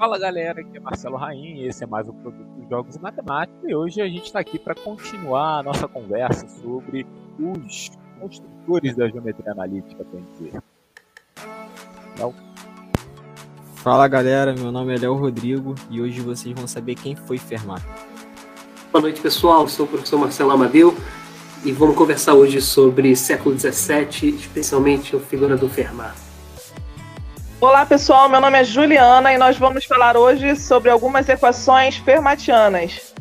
Fala galera, aqui é Marcelo Raim, esse é mais um produto dos Jogos e Matemática e hoje a gente está aqui para continuar a nossa conversa sobre os construtores da geometria analítica, bem dizer. Léo? Fala galera, meu nome é Léo Rodrigo e hoje vocês vão saber quem foi Fermat. Boa noite pessoal, sou o professor Marcelo Amadeu e vamos conversar hoje sobre século XVII, especialmente a figura do Fermat. Olá pessoal, meu nome é Juliana e nós vamos falar hoje sobre algumas equações fermatianas.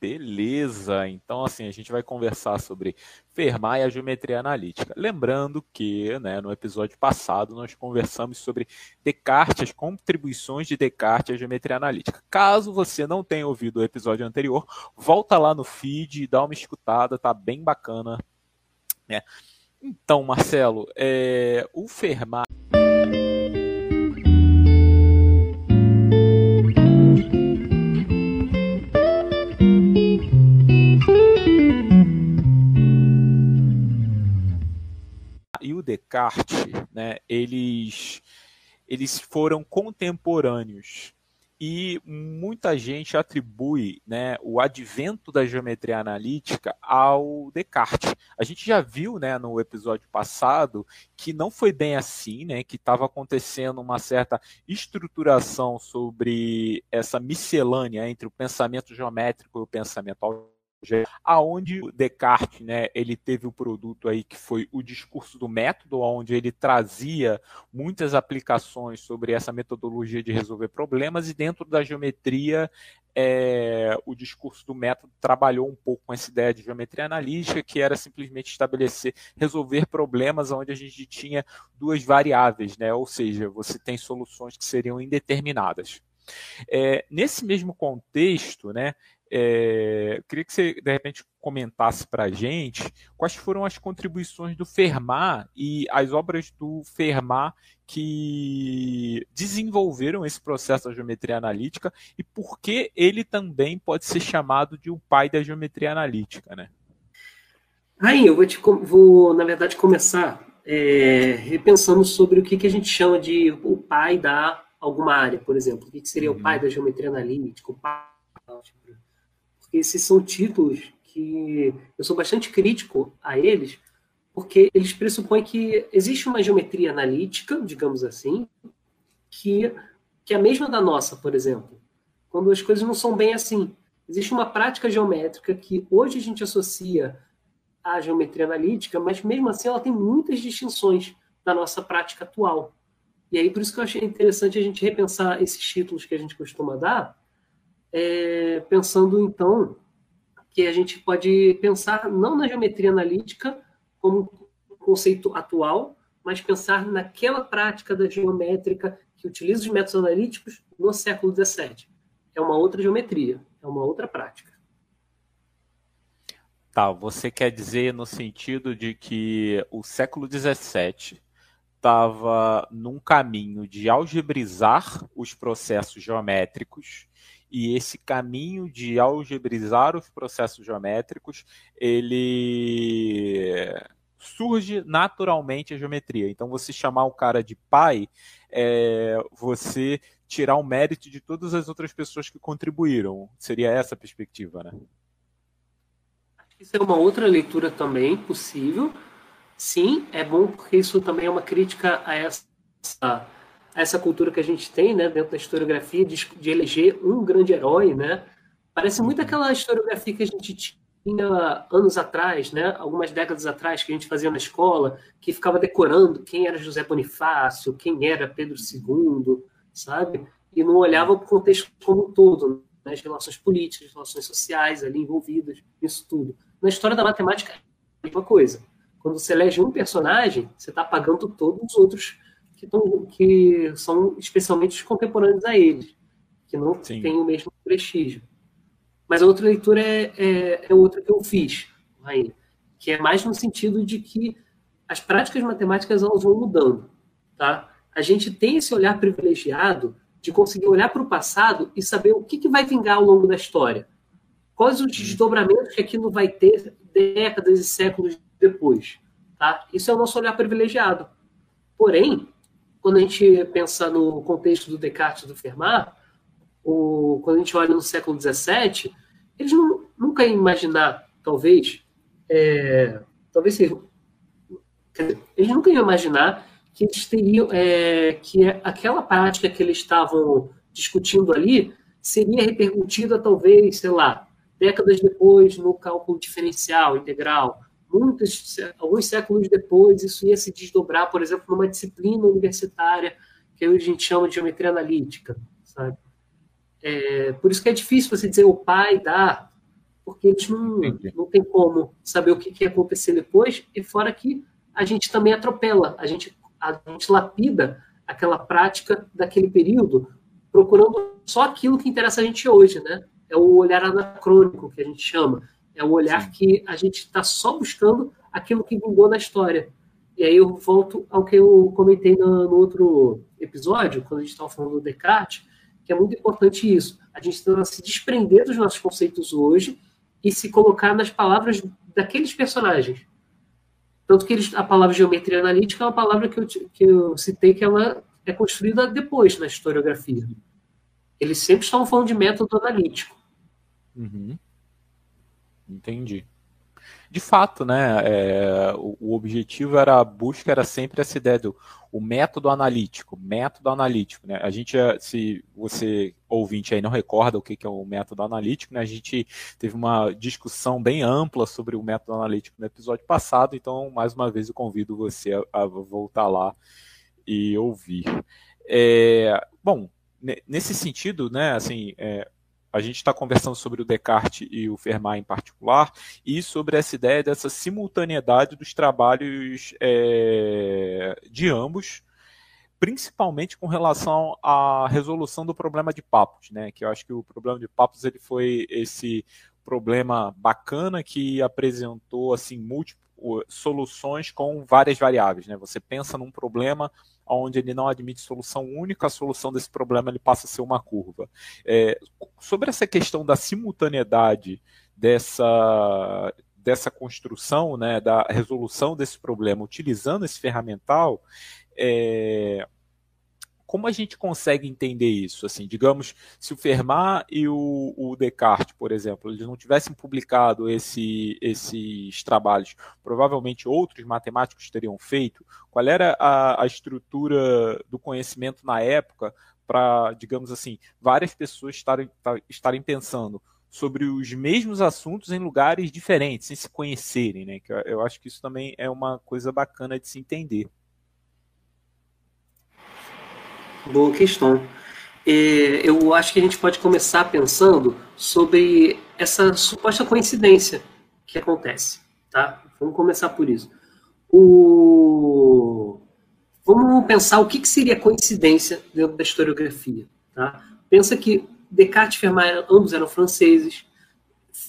Beleza, então assim, a gente vai conversar sobre Fermat e a geometria analítica. Lembrando que né, no episódio passado nós conversamos sobre Descartes, as contribuições de Descartes à geometria analítica. Caso você não tenha ouvido o episódio anterior, volta lá no feed e dá uma escutada, tá bem bacana. Né? Então, Marcelo, é, o Fermat. E o Descartes, né, eles, eles foram contemporâneos e muita gente atribui né, o advento da geometria analítica ao Descartes. A gente já viu né, no episódio passado que não foi bem assim, né, que estava acontecendo uma certa estruturação sobre essa miscelânea entre o pensamento geométrico e o pensamento aonde Descartes, né, ele teve o produto aí que foi o discurso do método, onde ele trazia muitas aplicações sobre essa metodologia de resolver problemas e dentro da geometria é, o discurso do método trabalhou um pouco com essa ideia de geometria analítica, que era simplesmente estabelecer, resolver problemas onde a gente tinha duas variáveis, né? ou seja, você tem soluções que seriam indeterminadas. É, nesse mesmo contexto, né, é, queria que você, de repente, comentasse para a gente quais foram as contribuições do Fermat e as obras do Fermat que desenvolveram esse processo da geometria analítica e por que ele também pode ser chamado de o pai da geometria analítica, né? Aí, eu vou, te, vou na verdade, começar é, repensando sobre o que, que a gente chama de o pai da alguma área, por exemplo. O que, que seria uhum. o pai da geometria analítica, o pai esses são títulos que eu sou bastante crítico a eles, porque eles pressupõem que existe uma geometria analítica, digamos assim, que, que é a mesma da nossa, por exemplo, quando as coisas não são bem assim. Existe uma prática geométrica que hoje a gente associa à geometria analítica, mas mesmo assim ela tem muitas distinções da nossa prática atual. E aí por isso que eu achei interessante a gente repensar esses títulos que a gente costuma dar, é, pensando então que a gente pode pensar não na geometria analítica como conceito atual, mas pensar naquela prática da geométrica que utiliza os métodos analíticos no século XVII. É uma outra geometria, é uma outra prática. Tá, você quer dizer no sentido de que o século XVII estava num caminho de algebrizar os processos geométricos e esse caminho de algebrizar os processos geométricos, ele surge naturalmente a geometria. Então, você chamar o cara de pai é você tirar o mérito de todas as outras pessoas que contribuíram. Seria essa a perspectiva, né? Isso é uma outra leitura também possível. Sim, é bom porque isso também é uma crítica a essa essa cultura que a gente tem, né, dentro da historiografia, de, de eleger um grande herói, né? Parece muito uhum. aquela historiografia que a gente tinha anos atrás, né, algumas décadas atrás, que a gente fazia na escola, que ficava decorando quem era José Bonifácio, quem era Pedro II, sabe? E não olhava para o contexto como um todo, né, as relações políticas, as relações sociais ali envolvidas, isso tudo. Na história da matemática é a mesma coisa. Quando você elege um personagem, você está apagando todos os outros que, tão, que são especialmente os contemporâneos a eles, que não Sim. têm o mesmo prestígio. Mas a outra leitura é, é, é outra que eu fiz, que é mais no sentido de que as práticas matemáticas elas vão mudando. Tá? A gente tem esse olhar privilegiado de conseguir olhar para o passado e saber o que, que vai vingar ao longo da história. Quais os desdobramentos que aquilo vai ter décadas e séculos depois. Tá? Isso é o nosso olhar privilegiado. Porém, quando a gente pensa no contexto do Descartes e do Fermat, quando a gente olha no século XVII, eles não, nunca iam imaginar, talvez, é, talvez seja, eles nunca iam imaginar que eles teriam, é, que aquela prática que eles estavam discutindo ali seria repercutida, talvez, sei lá, décadas depois no cálculo diferencial integral. Muitos, alguns séculos depois, isso ia se desdobrar, por exemplo, numa disciplina universitária que hoje a gente chama de geometria analítica, sabe? É, por isso que é difícil você dizer o pai dá, porque eles não, não tem como saber o que, que ia acontecer depois, e fora que a gente também atropela, a gente, a gente lapida aquela prática daquele período, procurando só aquilo que interessa a gente hoje, né? É o olhar anacrônico que a gente chama. É o olhar Sim. que a gente está só buscando aquilo que vingou na história. E aí eu volto ao que eu comentei no, no outro episódio, quando a gente estava falando do Descartes, que é muito importante isso. A gente tenta se desprender dos nossos conceitos hoje e se colocar nas palavras daqueles personagens. Tanto que eles, a palavra geometria analítica é uma palavra que eu, que eu citei que ela é construída depois na historiografia. Eles sempre estão falando de método analítico. Uhum. Entendi. De fato, né, é, o, o, objetivo era a busca era sempre essa ideia do o método analítico, método analítico, né? A gente, se você ouvinte aí não recorda o que, que é o método analítico, né? A gente teve uma discussão bem ampla sobre o método analítico no episódio passado, então mais uma vez eu convido você a, a voltar lá e ouvir. É, bom, nesse sentido, né, assim, é, a gente está conversando sobre o Descartes e o Fermat em particular, e sobre essa ideia dessa simultaneidade dos trabalhos é, de ambos, principalmente com relação à resolução do problema de Papos, né? Que eu acho que o problema de Papos ele foi esse problema bacana que apresentou assim múltiplas soluções com várias variáveis, né? Você pensa num problema onde ele não admite solução única, a solução desse problema ele passa a ser uma curva. É, sobre essa questão da simultaneidade dessa, dessa construção, né, da resolução desse problema utilizando esse ferramental, é, como a gente consegue entender isso? Assim, digamos, se o Fermat e o, o Descartes, por exemplo, eles não tivessem publicado esse, esses trabalhos, provavelmente outros matemáticos teriam feito. Qual era a, a estrutura do conhecimento na época para, digamos assim, várias pessoas estarem, estarem pensando sobre os mesmos assuntos em lugares diferentes, sem se conhecerem, né? Eu acho que isso também é uma coisa bacana de se entender. Boa questão. É, eu acho que a gente pode começar pensando sobre essa suposta coincidência que acontece. Tá? Vamos começar por isso. O... Vamos pensar o que, que seria coincidência dentro da historiografia. Tá? Pensa que Descartes e Fermat ambos eram franceses.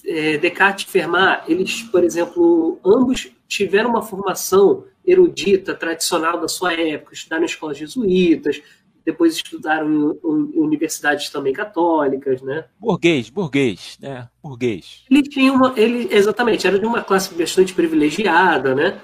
É, Descartes e Fermat, eles, por exemplo, ambos tiveram uma formação erudita tradicional da sua época, estudaram em escolas jesuítas, depois estudaram em, universidades também católicas, né? Burguês, burguês, né? Burguês. Ele tinha uma, ele exatamente era de uma classe bastante privilegiada, né?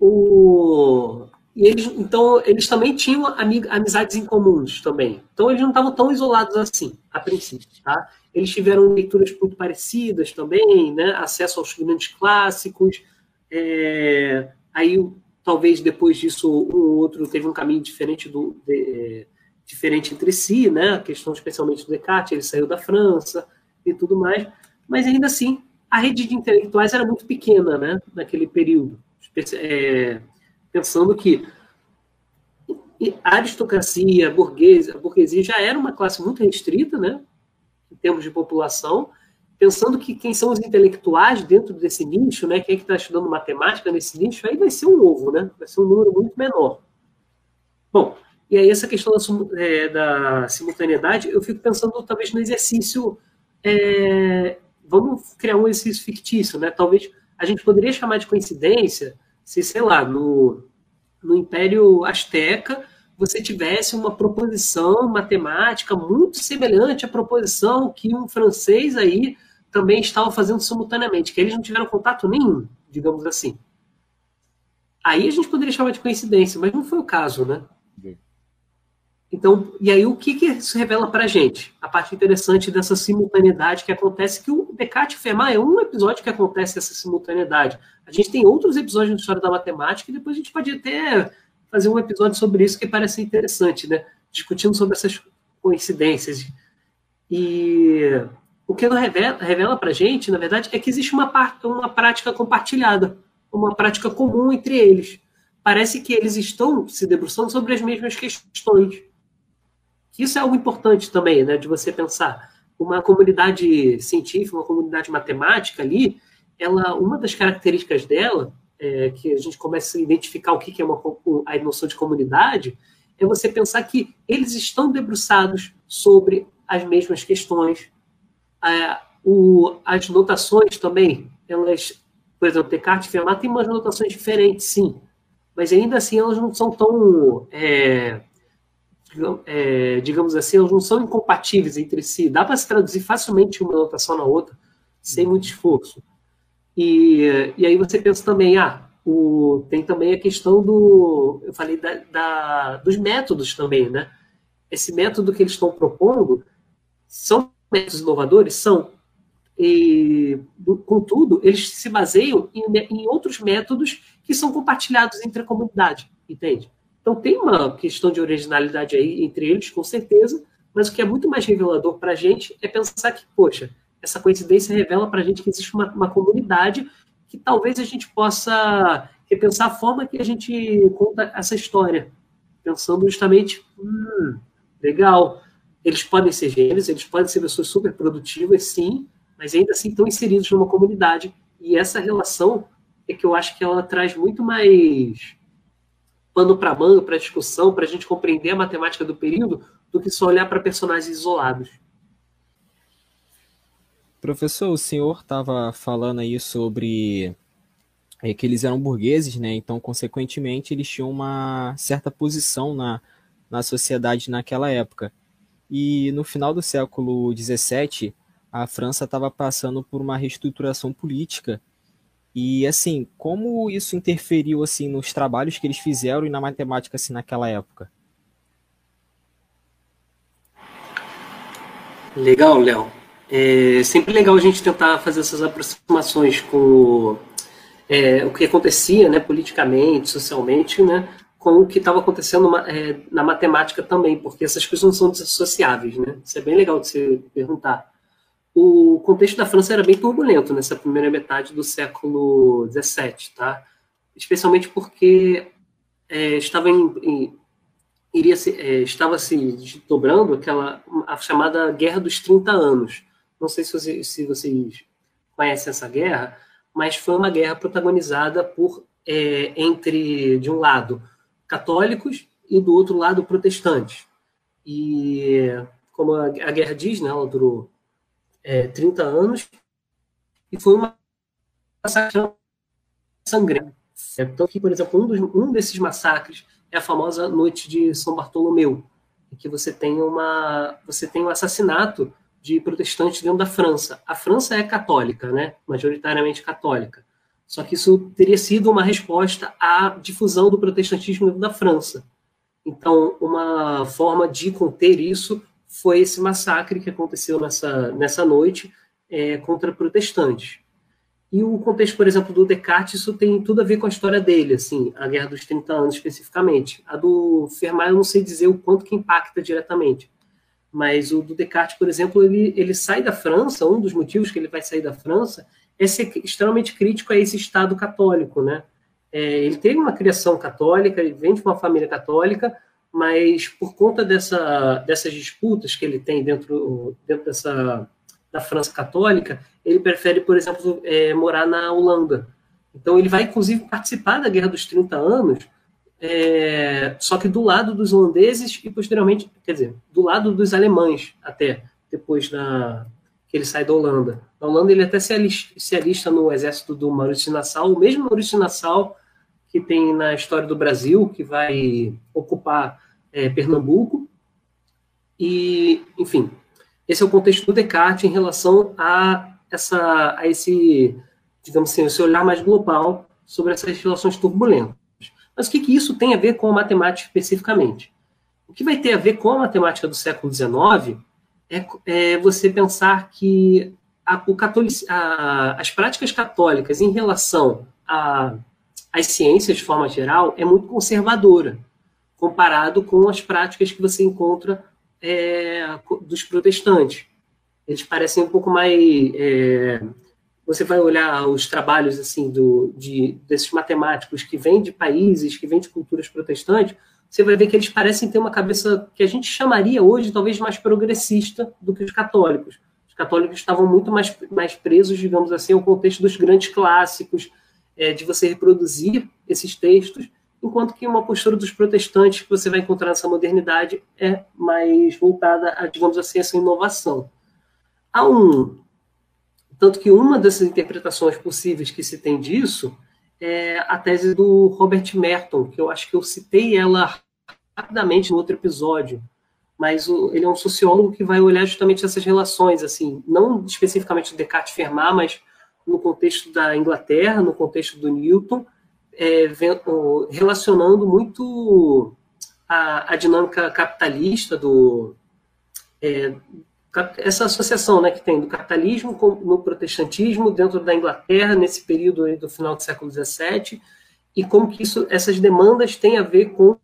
O e eles, então, eles também tinham amig, amizades em comuns também. Então, eles não estavam tão isolados assim, a princípio, tá? Eles tiveram leituras muito parecidas também, né? Acesso aos grandes clássicos. É, aí, talvez depois disso, um ou outro teve um caminho diferente do, de, diferente entre si, né? A questão especialmente do Descartes, ele saiu da França e tudo mais, mas ainda assim a rede de intelectuais era muito pequena, né? Naquele período, é, pensando que a aristocracia, a burguesia, a burguesia já era uma classe muito restrita, né? Em termos de população, pensando que quem são os intelectuais dentro desse nicho, né? Quem é que está estudando matemática nesse nicho, aí vai ser um ovo, né? Vai ser um número muito menor. Bom, e aí, essa questão da, é, da simultaneidade, eu fico pensando talvez no exercício. É, vamos criar um exercício fictício, né? Talvez a gente poderia chamar de coincidência se, sei lá, no, no Império Azteca você tivesse uma proposição matemática muito semelhante à proposição que um francês aí também estava fazendo simultaneamente, que eles não tiveram contato nenhum, digamos assim. Aí a gente poderia chamar de coincidência, mas não foi o caso, né? Então, e aí o que, que isso revela para a gente? A parte interessante dessa simultaneidade que acontece, que o Descartes e Fermat é um episódio que acontece essa simultaneidade. A gente tem outros episódios na história da matemática e depois a gente pode até fazer um episódio sobre isso que parece interessante, né? Discutindo sobre essas coincidências. E o que ela revela, revela para a gente, na verdade, é que existe uma, uma prática compartilhada, uma prática comum entre eles. Parece que eles estão se debruçando sobre as mesmas questões. Isso é algo importante também, né, de você pensar. Uma comunidade científica, uma comunidade matemática ali, ela, uma das características dela, é, que a gente começa a identificar o que é uma, a noção de comunidade, é você pensar que eles estão debruçados sobre as mesmas questões. É, o, as notações também, elas, por exemplo, Descartes e Fermat têm umas notações diferentes, sim, mas ainda assim elas não são tão, é, é, digamos assim, elas não são incompatíveis entre si. Dá para se traduzir facilmente uma notação na outra, sem muito esforço. E, e aí você pensa também, ah, o, tem também a questão do, eu falei da, da, dos métodos também, né? Esse método que eles estão propondo são métodos inovadores? São. E, contudo, eles se baseiam em, em outros métodos que são compartilhados entre a comunidade, entende? Então tem uma questão de originalidade aí entre eles, com certeza, mas o que é muito mais revelador para a gente é pensar que, poxa, essa coincidência revela para a gente que existe uma, uma, comunidade que talvez a gente possa repensar a forma que a gente conta essa história, pensando justamente, hum, legal, eles podem ser gênios, eles podem ser pessoas super produtivas, sim, mas ainda assim estão inseridos numa comunidade, e essa relação é que eu acho que ela traz muito mais pano para manga, para discussão, para a gente compreender a matemática do período, do que só olhar para personagens isolados. Professor, o senhor estava falando aí sobre é, que eles eram burgueses, né? Então, consequentemente, eles tinham uma certa posição na, na sociedade naquela época. E no final do século XVII, a França estava passando por uma reestruturação política. E assim, como isso interferiu assim nos trabalhos que eles fizeram e na matemática assim naquela época? Legal, Léo. É sempre legal a gente tentar fazer essas aproximações com é, o que acontecia, né, politicamente, socialmente, né, com o que estava acontecendo é, na matemática também, porque essas coisas não são desassociáveis, né? Isso é bem legal de você perguntar. O contexto da França era bem turbulento nessa primeira metade do século XVII, tá? Especialmente porque é, estava em, em iria se, é, estava se aquela a chamada Guerra dos 30 Anos, não sei se, se vocês conhecem essa guerra, mas foi uma guerra protagonizada por é, entre, de um lado, católicos e do outro lado, protestantes. E, como a, a guerra diz, né, ela durou é, 30 anos e foi uma massacre sangrenta. Então, que, por exemplo, um, dos, um desses massacres é a famosa Noite de São Bartolomeu, em que você tem, uma, você tem um assassinato de protestantes dentro da França. A França é católica, né? majoritariamente católica. Só que isso teria sido uma resposta à difusão do protestantismo dentro da França. Então, uma forma de conter isso foi esse massacre que aconteceu nessa, nessa noite é, contra protestantes. E o contexto, por exemplo, do Descartes, isso tem tudo a ver com a história dele, assim, a Guerra dos 30 Anos especificamente. A do Fermat eu não sei dizer o quanto que impacta diretamente, mas o do Descartes, por exemplo, ele, ele sai da França, um dos motivos que ele vai sair da França é ser extremamente crítico a esse Estado católico, né? É, ele teve uma criação católica, ele vem de uma família católica, mas por conta dessa, dessas disputas que ele tem dentro, dentro dessa, da França católica, ele prefere, por exemplo, é, morar na Holanda. Então ele vai, inclusive, participar da Guerra dos 30 Anos, é, só que do lado dos holandeses e posteriormente, quer dizer, do lado dos alemães até, depois da, que ele sai da Holanda. Na Holanda ele até se alista, se alista no exército do Maurício Nassau, o mesmo Maurício Nassau que tem na história do Brasil, que vai ocupar é, Pernambuco. E, enfim, esse é o contexto do Descartes em relação a, essa, a esse, digamos assim, esse olhar mais global sobre essas relações turbulentas. Mas o que, que isso tem a ver com a matemática especificamente? O que vai ter a ver com a matemática do século XIX é, é você pensar que a, catolic, a, as práticas católicas em relação às ciências de forma geral é muito conservadora, comparado com as práticas que você encontra é, dos protestantes. Eles parecem um pouco mais. É, você vai olhar os trabalhos assim do, de, desses matemáticos que vêm de países, que vêm de culturas protestantes, você vai ver que eles parecem ter uma cabeça que a gente chamaria hoje talvez mais progressista do que os católicos. Os católicos estavam muito mais, mais presos, digamos assim, ao contexto dos grandes clássicos, é, de você reproduzir esses textos, enquanto que uma postura dos protestantes que você vai encontrar nessa modernidade é mais voltada a, digamos assim, essa inovação. Há um. Tanto que uma dessas interpretações possíveis que se tem disso é a tese do Robert Merton, que eu acho que eu citei ela rapidamente no outro episódio, mas ele é um sociólogo que vai olhar justamente essas relações, assim, não especificamente Descartes Fermat, mas no contexto da Inglaterra, no contexto do Newton, é, relacionando muito a, a, dinâmica capitalista do é, essa associação né, que tem do capitalismo com, no protestantismo dentro da Inglaterra nesse período do final do século XVII e como que isso, essas demandas têm a ver com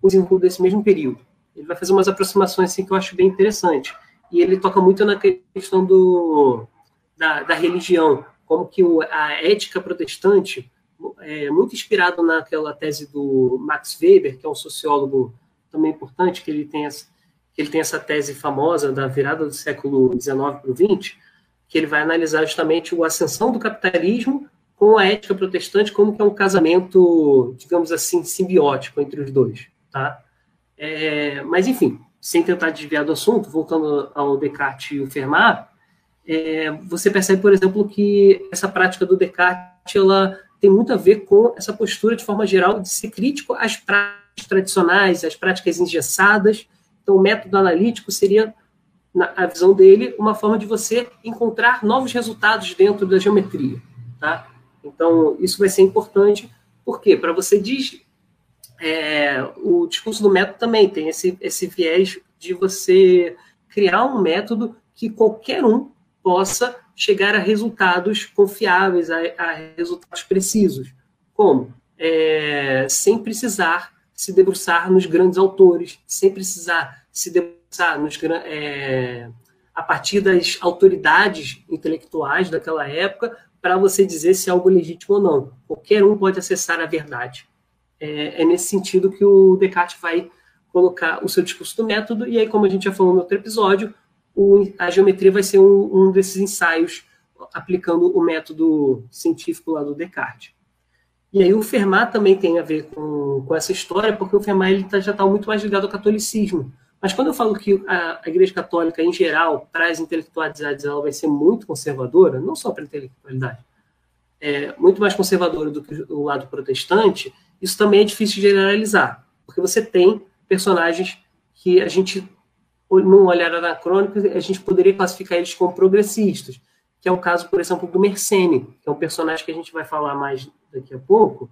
o desenvolvimento desse mesmo período. Ele vai fazer umas aproximações assim que eu acho bem interessante. E ele toca muito na questão do, da, da religião, como que o, a ética protestante, é muito inspirado naquela tese do Max Weber, que é um sociólogo também importante, que ele tem essa, ele tem essa tese famosa da virada do século XIX para o XX, que ele vai analisar justamente a ascensão do capitalismo com a ética protestante, como que é um casamento, digamos assim, simbiótico entre os dois, tá? É, mas, enfim, sem tentar desviar do assunto, voltando ao Descartes e o Fermat, é, você percebe, por exemplo, que essa prática do Descartes ela tem muito a ver com essa postura, de forma geral, de ser crítico às práticas tradicionais, às práticas engessadas. Então, o método analítico seria, na visão dele, uma forma de você encontrar novos resultados dentro da geometria. Tá? Então, isso vai ser importante, porque para você diz, é, o discurso do método também tem esse, esse viés de você criar um método que qualquer um possa chegar a resultados confiáveis, a, a resultados precisos. Como? É, sem precisar se debruçar nos grandes autores, sem precisar se debruçar nos, é, a partir das autoridades intelectuais daquela época para você dizer se é algo legítimo ou não. Qualquer um pode acessar a verdade. É, é, nesse sentido que o Descartes vai colocar o seu discurso do método, e aí, como a gente já falou no outro episódio, o, a geometria vai ser um, um, desses ensaios aplicando o método científico lá do Descartes. E aí o Fermat também tem a ver com, com essa história, porque o Fermat ele tá, já está muito mais ligado ao catolicismo. Mas quando eu falo que a, a Igreja Católica, em geral, para as intelectualidades, ela vai ser muito conservadora, não só para a intelectualidade, é muito mais conservadora do que o lado protestante, isso também é difícil de generalizar, porque você tem personagens que a gente num olhar anacrônico, a gente poderia classificar eles como progressistas, que é o caso, por exemplo, do Mersenne, que é um personagem que a gente vai falar mais daqui a pouco,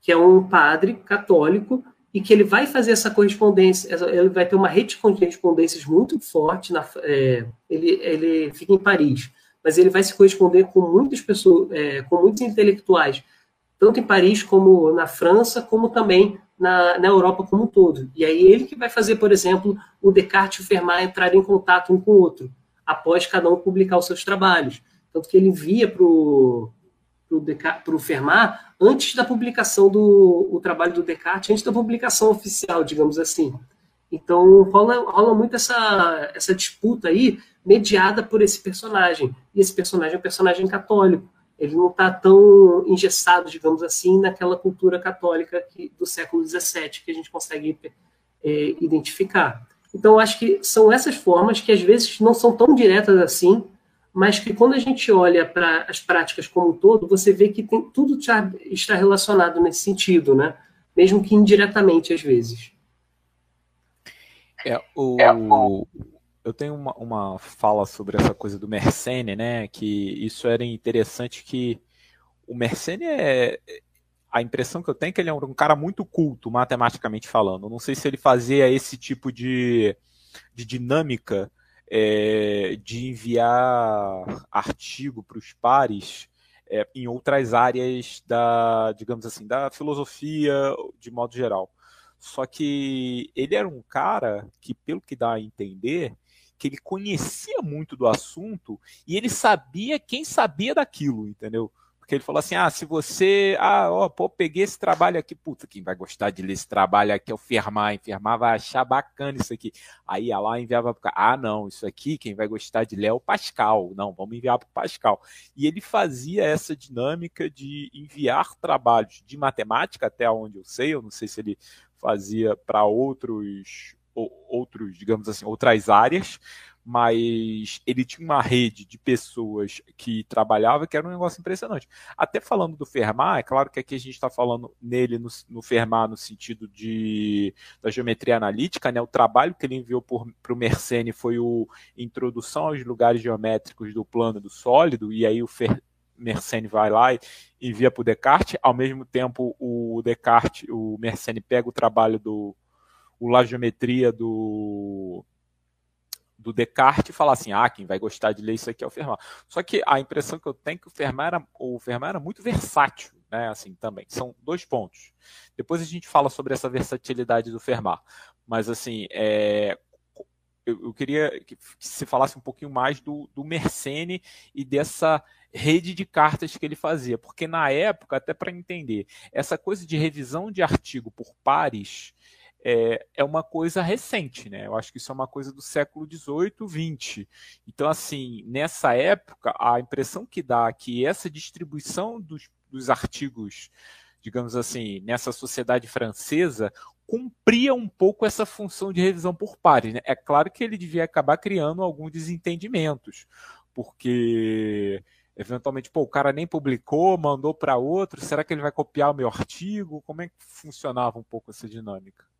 que é um padre católico e que ele vai fazer essa correspondência, ele vai ter uma rede de correspondências muito forte, na, é, ele, ele fica em Paris, mas ele vai se corresponder com muitas pessoas, é, com muitos intelectuais, tanto em Paris como na França, como também na, na Europa como um todo. E aí ele que vai fazer, por exemplo, o Descartes e o Fermat entrarem em contato um com o outro, após cada um publicar os seus trabalhos. Tanto que ele envia para o Fermat antes da publicação do o trabalho do Descartes, antes da publicação oficial, digamos assim. Então rola, rola muito essa, essa disputa aí, mediada por esse personagem. E esse personagem é um personagem católico ele não está tão engessado, digamos assim, naquela cultura católica que, do século XVII que a gente consegue é, identificar. Então, acho que são essas formas que às vezes não são tão diretas assim, mas que quando a gente olha para as práticas como um todo, você vê que tem, tudo está relacionado nesse sentido, né? mesmo que indiretamente às vezes. É, o, eu tenho uma, uma fala sobre essa coisa do Mersenne, né? Que isso era interessante que o Mersenne é a impressão que eu tenho é que ele é um cara muito culto, matematicamente falando. Não sei se ele fazia esse tipo de, de dinâmica é, de enviar artigo para os pares é, em outras áreas da, digamos assim, da filosofia de modo geral. Só que ele era um cara que, pelo que dá a entender, que ele conhecia muito do assunto e ele sabia quem sabia daquilo, entendeu? Porque ele falou assim: ah, se você. Ah, ó, pô, peguei esse trabalho aqui, puta, quem vai gostar de ler esse trabalho aqui é o Fermar, Fermar vai achar bacana isso aqui. Aí ia lá enviava para Ah, não, isso aqui, quem vai gostar de ler é o Pascal. Não, vamos enviar para o Pascal. E ele fazia essa dinâmica de enviar trabalhos de matemática, até onde eu sei, eu não sei se ele fazia para outros outros, digamos assim, outras áreas, mas ele tinha uma rede de pessoas que trabalhava que era um negócio impressionante. Até falando do Fermat, é claro que aqui a gente está falando nele no, no Fermat no sentido de da geometria analítica, né? O trabalho que ele enviou para o Mersenne foi o Introdução aos Lugares Geométricos do Plano do Sólido, e aí o Fer, Mersenne vai lá e envia para o Descartes. Ao mesmo tempo, o Descartes, o Mersenne pega o trabalho do o La Geometria do do Descartes e falar assim, ah, quem vai gostar de ler isso aqui é o Fermat. Só que a impressão que eu tenho é que o Fermat era, o Fermat era muito versátil, né, assim, também. São dois pontos. Depois a gente fala sobre essa versatilidade do Fermat. Mas, assim, é, eu, queria que se falasse um pouquinho mais do, do Mersenne e dessa rede de cartas que ele fazia, porque na época, até para entender, essa coisa de revisão de artigo por pares é, é uma coisa recente, né? Eu acho que isso é uma coisa do século XVIII, XX. Então, assim, nessa época, a impressão que dá é que essa distribuição dos, dos artigos, digamos assim, nessa sociedade francesa, cumpria um pouco essa função de revisão por pares. Né? É claro que ele devia acabar criando alguns desentendimentos, porque eventualmente, pô, o cara nem publicou, mandou para outro, será que ele vai copiar o meu artigo? Como é que funcionava um pouco essa dinâmica?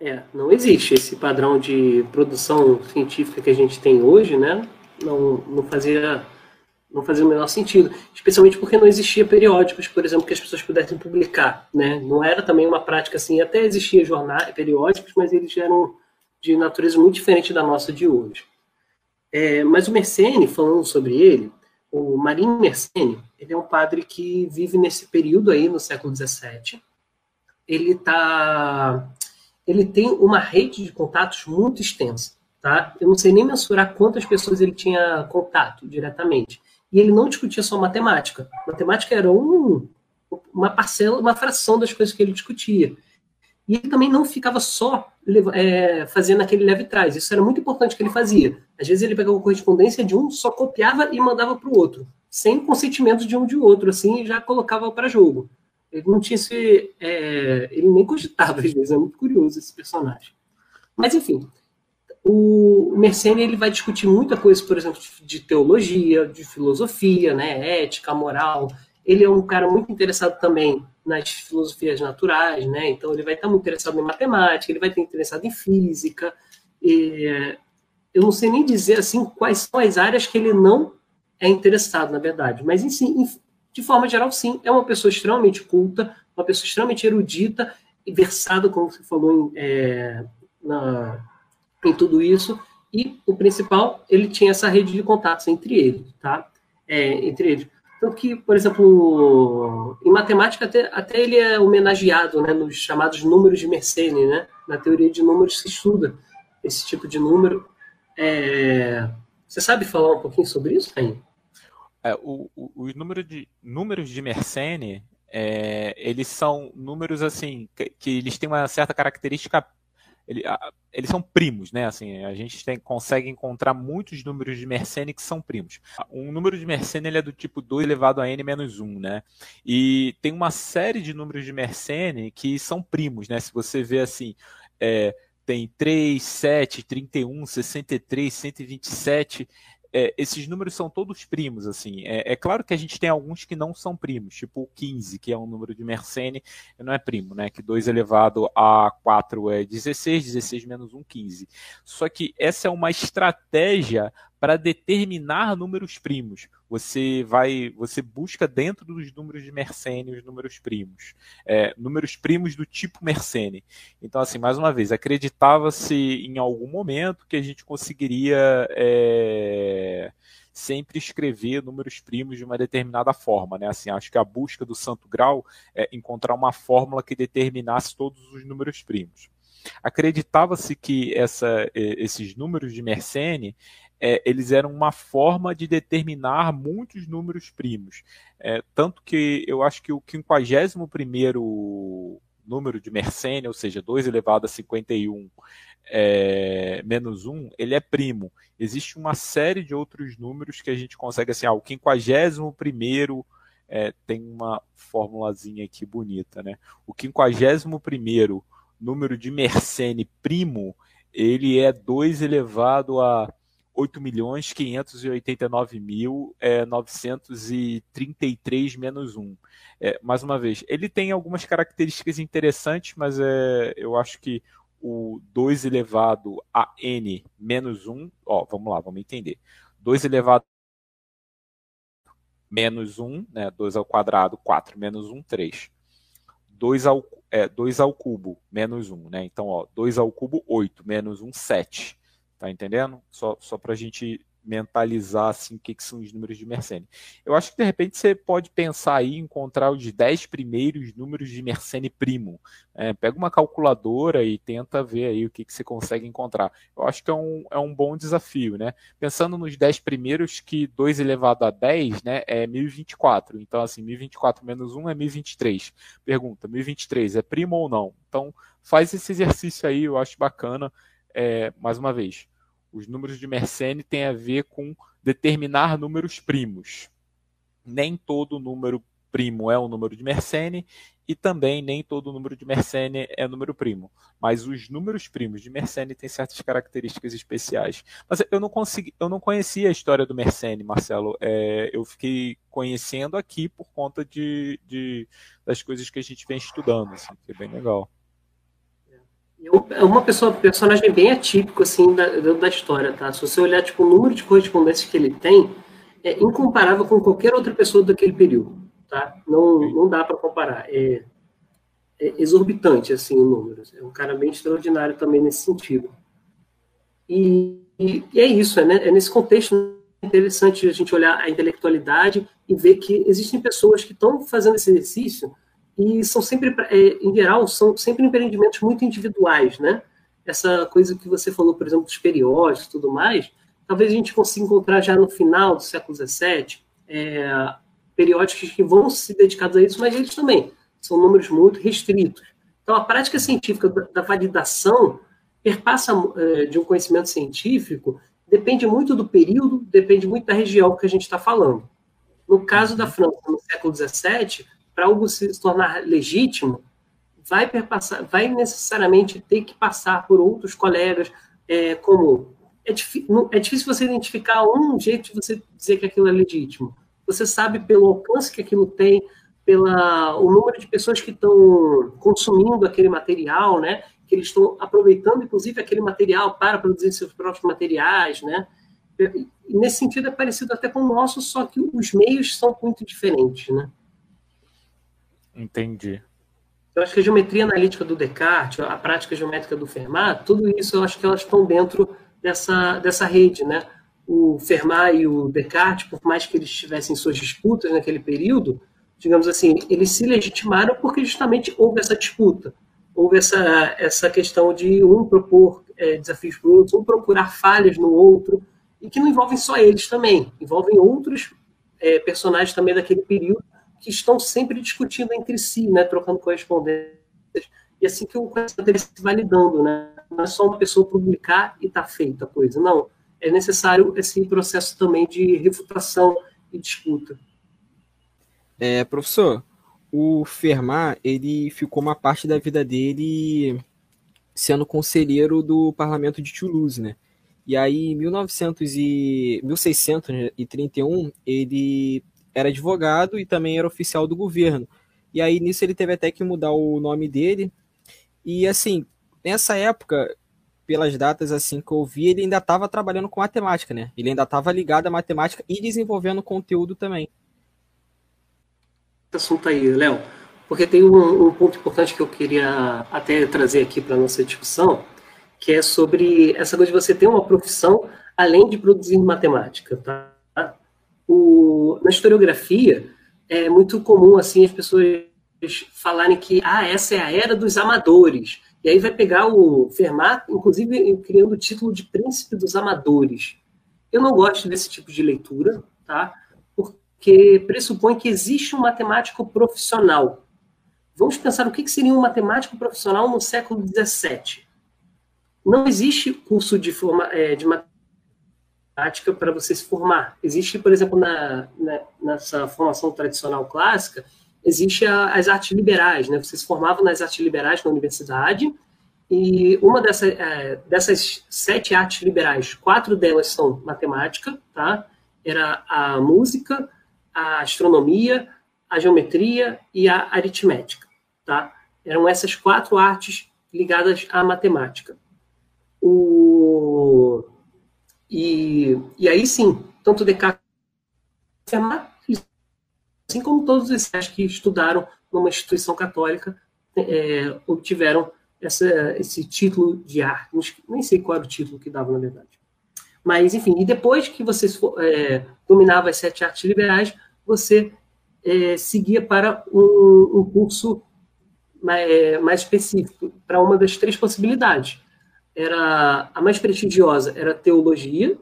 É, não existe esse padrão de produção científica que a gente tem hoje, né? Não, não fazia não fazia o menor sentido, especialmente porque não existia periódicos, por exemplo, que as pessoas pudessem publicar, né? Não era também uma prática assim, até existia jornais, periódicos, mas eles eram de natureza muito diferente da nossa de hoje. É, mas o Mersenne, falando sobre ele, o Marinho Mersenne, ele é um padre que vive nesse período aí, no século XVII. Ele está ele tem uma rede de contatos muito extensa. Tá? Eu não sei nem mensurar quantas pessoas ele tinha contato diretamente. E ele não discutia só matemática. Matemática era um, uma parcela, uma fração das coisas que ele discutia. E ele também não ficava só é, fazendo aquele leve trás. Isso era muito importante que ele fazia. Às vezes ele pegava correspondência de um, só copiava e mandava para o outro, sem consentimento de um de outro, assim, e já colocava para jogo. Ele não tinha esse. É, ele nem cogitava, às vezes, é muito curioso esse personagem. Mas, enfim, o Mersenne ele vai discutir muita coisa, por exemplo, de teologia, de filosofia, né, ética, moral. Ele é um cara muito interessado também nas filosofias naturais, né? Então ele vai estar muito interessado em matemática, ele vai estar interessado em física. E, eu não sei nem dizer assim quais são as áreas que ele não é interessado, na verdade, mas em, de forma geral, sim, é uma pessoa extremamente culta, uma pessoa extremamente erudita e versada, como você falou, em, é, na, em tudo isso. E o principal, ele tinha essa rede de contatos entre eles, tá? É, entre eles. Tanto que, por exemplo, em matemática até, até ele é homenageado né, nos chamados números de Mersenne, né? Na teoria de números se estuda esse tipo de número. É... Você sabe falar um pouquinho sobre isso, Rainha? É, o, o, os números de, números de Mersenne, é, eles são números assim que, que, eles têm uma certa característica ele, a, eles são primos, né? Assim, a gente tem, consegue encontrar muitos números de Mersenne que são primos. Um número de Mersenne ele é do tipo 2 elevado a n menos 1, né? E tem uma série de números de Mersenne que são primos, né? Se você vê assim, é, tem 3, 7, 31, 63, 127 é, esses números são todos primos, assim. É, é, claro que a gente tem alguns que não são primos, tipo o 15, que é um número de Mersenne, não é primo, né? Que 2 elevado a 4 é 16, 16 menos 1, 15. Só que essa é uma estratégia para determinar números primos. Você vai, você busca dentro dos números de Mersenne os números primos, é, números primos do tipo Mersenne. Então, assim, mais uma vez, acreditava-se em algum momento que a gente conseguiria é, sempre escrever números primos de uma determinada forma, né? Assim, acho que a busca do Santo Grau é encontrar uma fórmula que determinasse todos os números primos. Acreditava-se que essa, esses números de Mersenne é, eles eram uma forma de determinar muitos números primos. É, tanto que eu acho que o 51 número de Mersenne, ou seja, 2 elevado a 51 é, menos 1, ele é primo. Existe uma série de outros números que a gente consegue, assim, ah, o 51 é, tem uma formulazinha aqui bonita, né? O 51 número de Mersenne primo, ele é 2 elevado a 8 milhões 589 mil é, 933 menos 1. É, mais uma vez, ele tem algumas características interessantes, mas é, eu acho que o 2 elevado a n menos 1, ó, vamos lá, vamos entender. 2 elevado menos 1, né, 2 ao quadrado, 4 menos 1, 3. 2 ao, é, 2 ao cubo, menos 1, né? Então, ó, 2 ao cubo, 8, menos 1, 7. Tá entendendo? Só, só para a gente mentalizar assim o que, que, são os números de Mersenne. Eu acho que de repente você pode pensar aí encontrar os 10 primeiros números de Mersenne primo. É, pega uma calculadora e tenta ver aí o que, que você consegue encontrar. Eu acho que é um, é um bom desafio, né? Pensando nos 10 primeiros, que 2 elevado a 10 né, é 1024. Então, assim, 1024 menos 1 é 1023. Pergunta, 1023 é primo ou não? Então, faz esse exercício aí, eu acho bacana é, mais uma vez, os números de Mersenne têm a ver com determinar números primos. Nem todo número primo é um número de Mersenne e também nem todo número de Mersenne é número primo. Mas os números primos de Mersenne têm certas características especiais. Mas eu não consegui, eu não conhecia a história do Mersenne, Marcelo. É, eu fiquei conhecendo aqui por conta de, de, das coisas que a gente vem estudando, assim, que é bem legal é uma pessoa, personagem bem atípico, assim, da, da história, tá? Se você olhar, tipo, o número de correspondências que ele tem, é incomparável com qualquer outra pessoa daquele período, tá? Não, não dá para comparar. É, é, exorbitante, assim, o número. É um cara bem extraordinário também nesse sentido. E, e, e é isso, é, né? é nesse contexto interessante a gente olhar a intelectualidade e ver que existem pessoas que estão fazendo esse exercício e são sempre, é, em geral, são sempre empreendimentos muito individuais, né? Essa coisa que você falou, por exemplo, dos periódicos e tudo mais, talvez a gente consiga encontrar já no final do século XVII é, periódicos que vão se dedicados a isso, mas eles também são números muito restritos. Então, a prática científica da validação perpassa é, de um conhecimento científico depende muito do período, depende muito da região que a gente está falando. No caso da França, no século XVII, para algo se tornar legítimo, vai, perpassar, vai necessariamente ter que passar por outros colegas, é, como. É, é difícil você identificar um jeito de você dizer que aquilo é legítimo. Você sabe pelo alcance que aquilo tem, pela o número de pessoas que estão consumindo aquele material, né? Que eles estão aproveitando, inclusive, aquele material para produzir seus próprios materiais, né? E nesse sentido é parecido até com o nosso, só que os meios são muito diferentes, né? Entendi. Eu acho que a geometria analítica do Descartes, a prática geométrica do Fermat, tudo isso eu acho que elas estão dentro dessa, dessa rede, né? O Fermat e o Descartes, por mais que eles tivessem suas disputas naquele período, digamos assim, eles se legitimaram porque justamente houve essa disputa, houve essa, essa questão de um propor é, desafios para o outro, um procurar falhas no outro, e que não envolvem só eles também, envolvem outros é, personagens também daquele período que estão sempre discutindo entre si, né, trocando correspondências. E assim que o conhecimento ele se validando, né? Não é só uma pessoa publicar e está feita a coisa. Não, é necessário esse processo também de refutação e disputa. É, professor, o Fermat, ele ficou uma parte da vida dele sendo conselheiro do parlamento de Toulouse, né? E aí, em 1900 e 1631, ele era advogado e também era oficial do governo. E aí nisso ele teve até que mudar o nome dele. E assim, nessa época, pelas datas assim que eu vi, ele ainda estava trabalhando com matemática, né? Ele ainda estava ligado à matemática e desenvolvendo conteúdo também. Assunto aí, Léo, porque tem um, um, ponto importante que eu queria até trazer aqui para nossa discussão, que é sobre essa coisa de você ter uma profissão além de produzir matemática, tá? O, na historiografia é muito comum assim as pessoas falarem que ah, essa é a era dos amadores. E aí vai pegar o Fermat, inclusive criando o título de príncipe dos amadores. Eu não gosto desse tipo de leitura, tá? Porque pressupõe que existe um matemático profissional. Vamos pensar o que seria um matemático profissional no século XVII. Não existe curso de, forma, é, de matemática para você se formar. Existe, por exemplo, na, na, nessa formação tradicional clássica, existe a, as artes liberais, né? Você se formava nas artes liberais na universidade e uma dessa, é, dessas sete artes liberais, quatro delas são matemática, tá? Era a música, a astronomia, a geometria e a aritmética, tá? Eram essas quatro artes ligadas à matemática. O... E, e aí sim, tanto Descartes assim como todos os que estudaram numa instituição católica, é, obtiveram essa, esse título de arte. Nem sei qual era o título que dava, na verdade. Mas, enfim, e depois que você é, dominava as sete artes liberais, você é, seguia para um, um curso mais, é, mais específico, para uma das três possibilidades. Era a mais prestigiosa era teologia,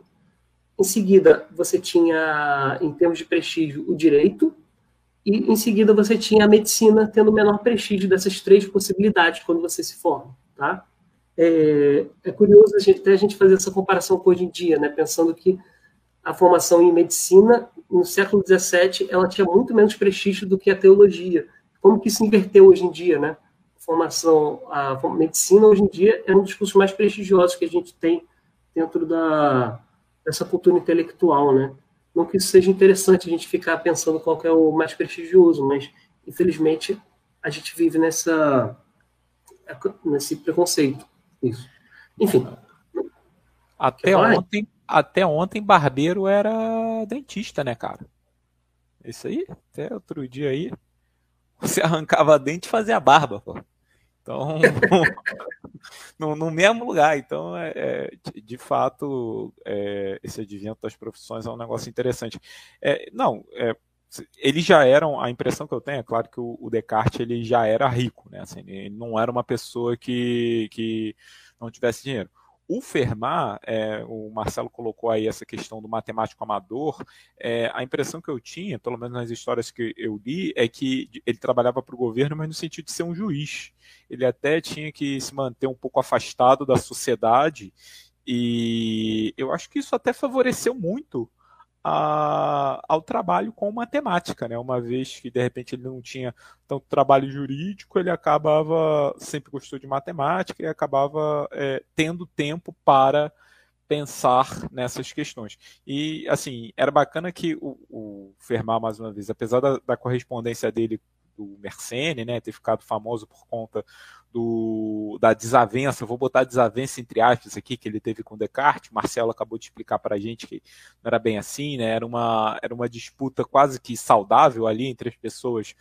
em seguida você tinha, em termos de prestígio, o direito, e em seguida você tinha a medicina tendo o menor prestígio dessas três possibilidades quando você se forma, tá? É, é curioso a gente, até a gente fazer essa comparação com hoje em dia, né? Pensando que a formação em medicina no século XVII ela tinha muito menos prestígio do que a teologia. Como que se inverteu hoje em dia, né? Formação, a medicina hoje em dia é um dos cursos mais prestigiosos que a gente tem dentro da dessa cultura intelectual, né? Não que isso seja interessante a gente ficar pensando qual é o mais prestigioso, mas infelizmente a gente vive nessa nesse preconceito. Isso. Enfim. Até ontem, até ontem barbeiro era dentista, né, cara? Isso aí, até outro dia aí, você arrancava dente e fazia barba, pô. Então, no, no, mesmo lugar. Então, é, é de fato, é, esse advento das profissões é um negócio interessante. É, não, é, eles já eram, a impressão que eu tenho, é claro que o, o Descartes ele já era rico, né? Assim, ele não era uma pessoa que, que não tivesse dinheiro. O Fermat, é, o Marcelo colocou aí essa questão do matemático amador, é, a impressão que eu tinha, pelo menos nas histórias que eu li, é que ele trabalhava para o governo, mas no sentido de ser um juiz. Ele até tinha que se manter um pouco afastado da sociedade, e eu acho que isso até favoreceu muito a, ao trabalho com matemática, né? Uma vez que de repente ele não tinha tanto trabalho jurídico, ele acabava sempre gostou de matemática e acabava é, tendo tempo para pensar nessas questões. E assim era bacana que o, o Fermat mais uma vez, apesar da, da correspondência dele do Mersenne, né, ter ficado famoso por conta do, da desavença, vou botar desavença entre aspas aqui, que ele teve com Descartes, Marcelo acabou de explicar para a gente que não era bem assim, né, era uma, era uma disputa quase que saudável ali entre as pessoas,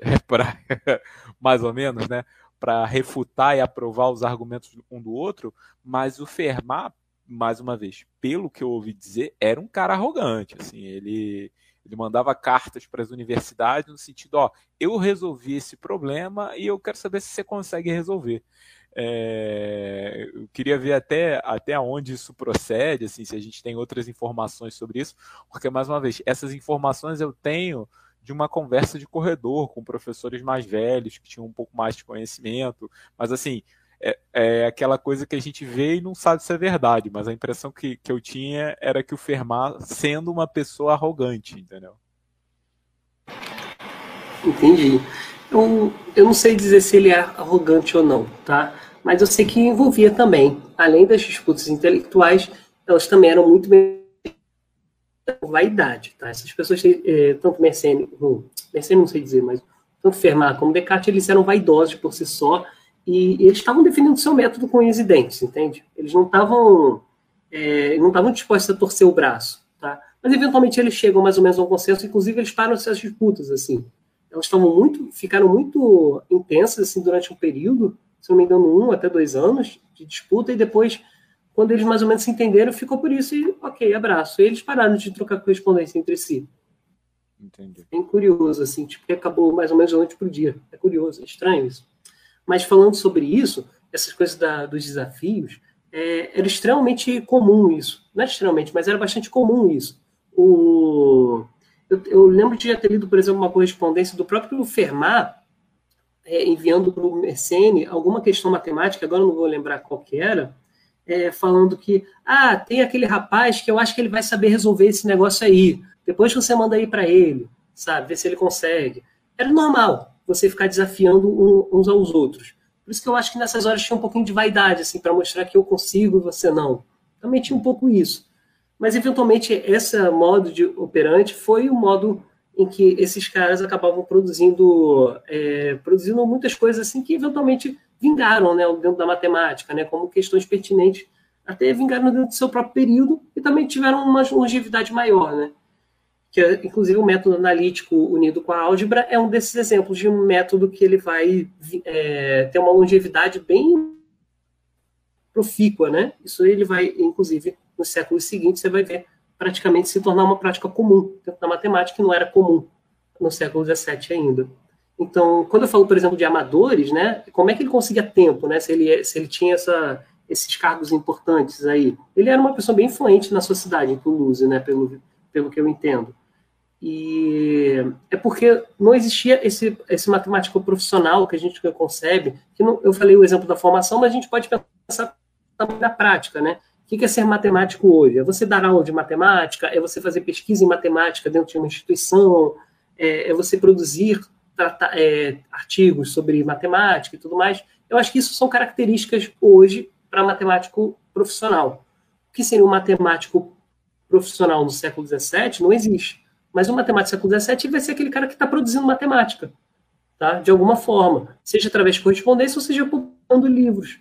é, pra, mais ou menos, né, para refutar e aprovar os argumentos um do outro, mas o Fermat, mais uma vez, pelo que eu ouvi dizer, era um cara arrogante, assim, ele ele mandava cartas para as universidades no sentido, ó, eu resolvi esse problema e eu quero saber se você consegue resolver. É, eu queria ver até, até onde isso procede, assim, se a gente tem outras informações sobre isso, porque, mais uma vez, essas informações eu tenho de uma conversa de corredor com professores mais velhos, que tinham um pouco mais de conhecimento, mas assim, é, é, aquela coisa que a gente vê e não sabe se é verdade, mas a impressão que, que eu tinha era que o Fermat sendo uma pessoa arrogante, entendeu? Entendi. Eu, eu não sei dizer se ele é arrogante ou não, tá? Mas eu sei que envolvia também, além das disputas intelectuais, elas também eram muito bem vaidade, tá? Essas pessoas, é, tanto Mersenne, hum, Mersenne não sei dizer, mas tanto Fermat como Descartes, eles eram vaidosos por si só e, e eles estavam definindo seu método com unhas e dentes, entende? Eles não estavam é, não estavam dispostos a torcer o braço, tá? Mas eventualmente eles chegam mais ou menos a um consenso, inclusive eles param essas disputas, assim. Elas estavam muito, ficaram muito intensas, assim, durante um período, se não me engano, um até dois anos de disputa, e depois, quando eles mais ou menos se entenderam, ficou por isso e, ok, abraço. E eles pararam de trocar correspondência entre si. Entendi. Bem curioso, assim, tipo, que acabou mais ou menos da noite pro dia. É curioso, é estranho isso. Mas falando sobre isso, essas coisas da, dos desafios, é, era extremamente comum isso. Não extremamente, mas era bastante comum isso. O, eu, eu lembro de já ter lido, por exemplo, uma correspondência do próprio Fermat, é, enviando para o Mersenne alguma questão matemática, agora não vou lembrar qual que era, é, falando que, ah, tem aquele rapaz que eu acho que ele vai saber resolver esse negócio aí. Depois você manda aí para ele, sabe, ver se ele consegue. Era normal você ficar desafiando uns aos outros. Por isso que eu acho que nessas horas tinha um pouquinho de vaidade, assim, para mostrar que eu consigo e você não. Também tinha um pouco isso. Mas, eventualmente, esse modo de operante foi o modo em que esses caras acabavam produzindo, é, produzindo muitas coisas assim que, eventualmente, vingaram né, dentro da matemática, né, como questões pertinentes, até vingaram dentro do seu próprio período e também tiveram uma longevidade maior, né? Que é, inclusive o método analítico unido com a álgebra é um desses exemplos de um método que ele vai é, ter uma longevidade bem profícua, né? Isso ele vai, inclusive, nos séculos seguintes, você vai ver praticamente se tornar uma prática comum dentro da matemática, que não era comum no século XVII ainda. Então, quando eu falo, por exemplo, de amadores, né? Como é que ele conseguia tempo, né? Se ele, se ele tinha essa, esses cargos importantes aí. Ele era uma pessoa bem influente na sociedade, em Toulouse, né? Pelo, pelo que eu entendo. E é porque não existia esse, esse matemático profissional que a gente concebe, que não, eu falei o exemplo da formação, mas a gente pode pensar na prática, né? O que é ser matemático hoje? É você dar aula de matemática, é você fazer pesquisa em matemática dentro de uma instituição, é, é você produzir tratar, é, artigos sobre matemática e tudo mais. Eu acho que isso são características hoje para matemático profissional. O que seria um matemático profissional no século XVII não existe. Mas o matemático século XVII vai ser aquele cara que está produzindo matemática, tá? de alguma forma, seja através de correspondência ou seja publicando livros,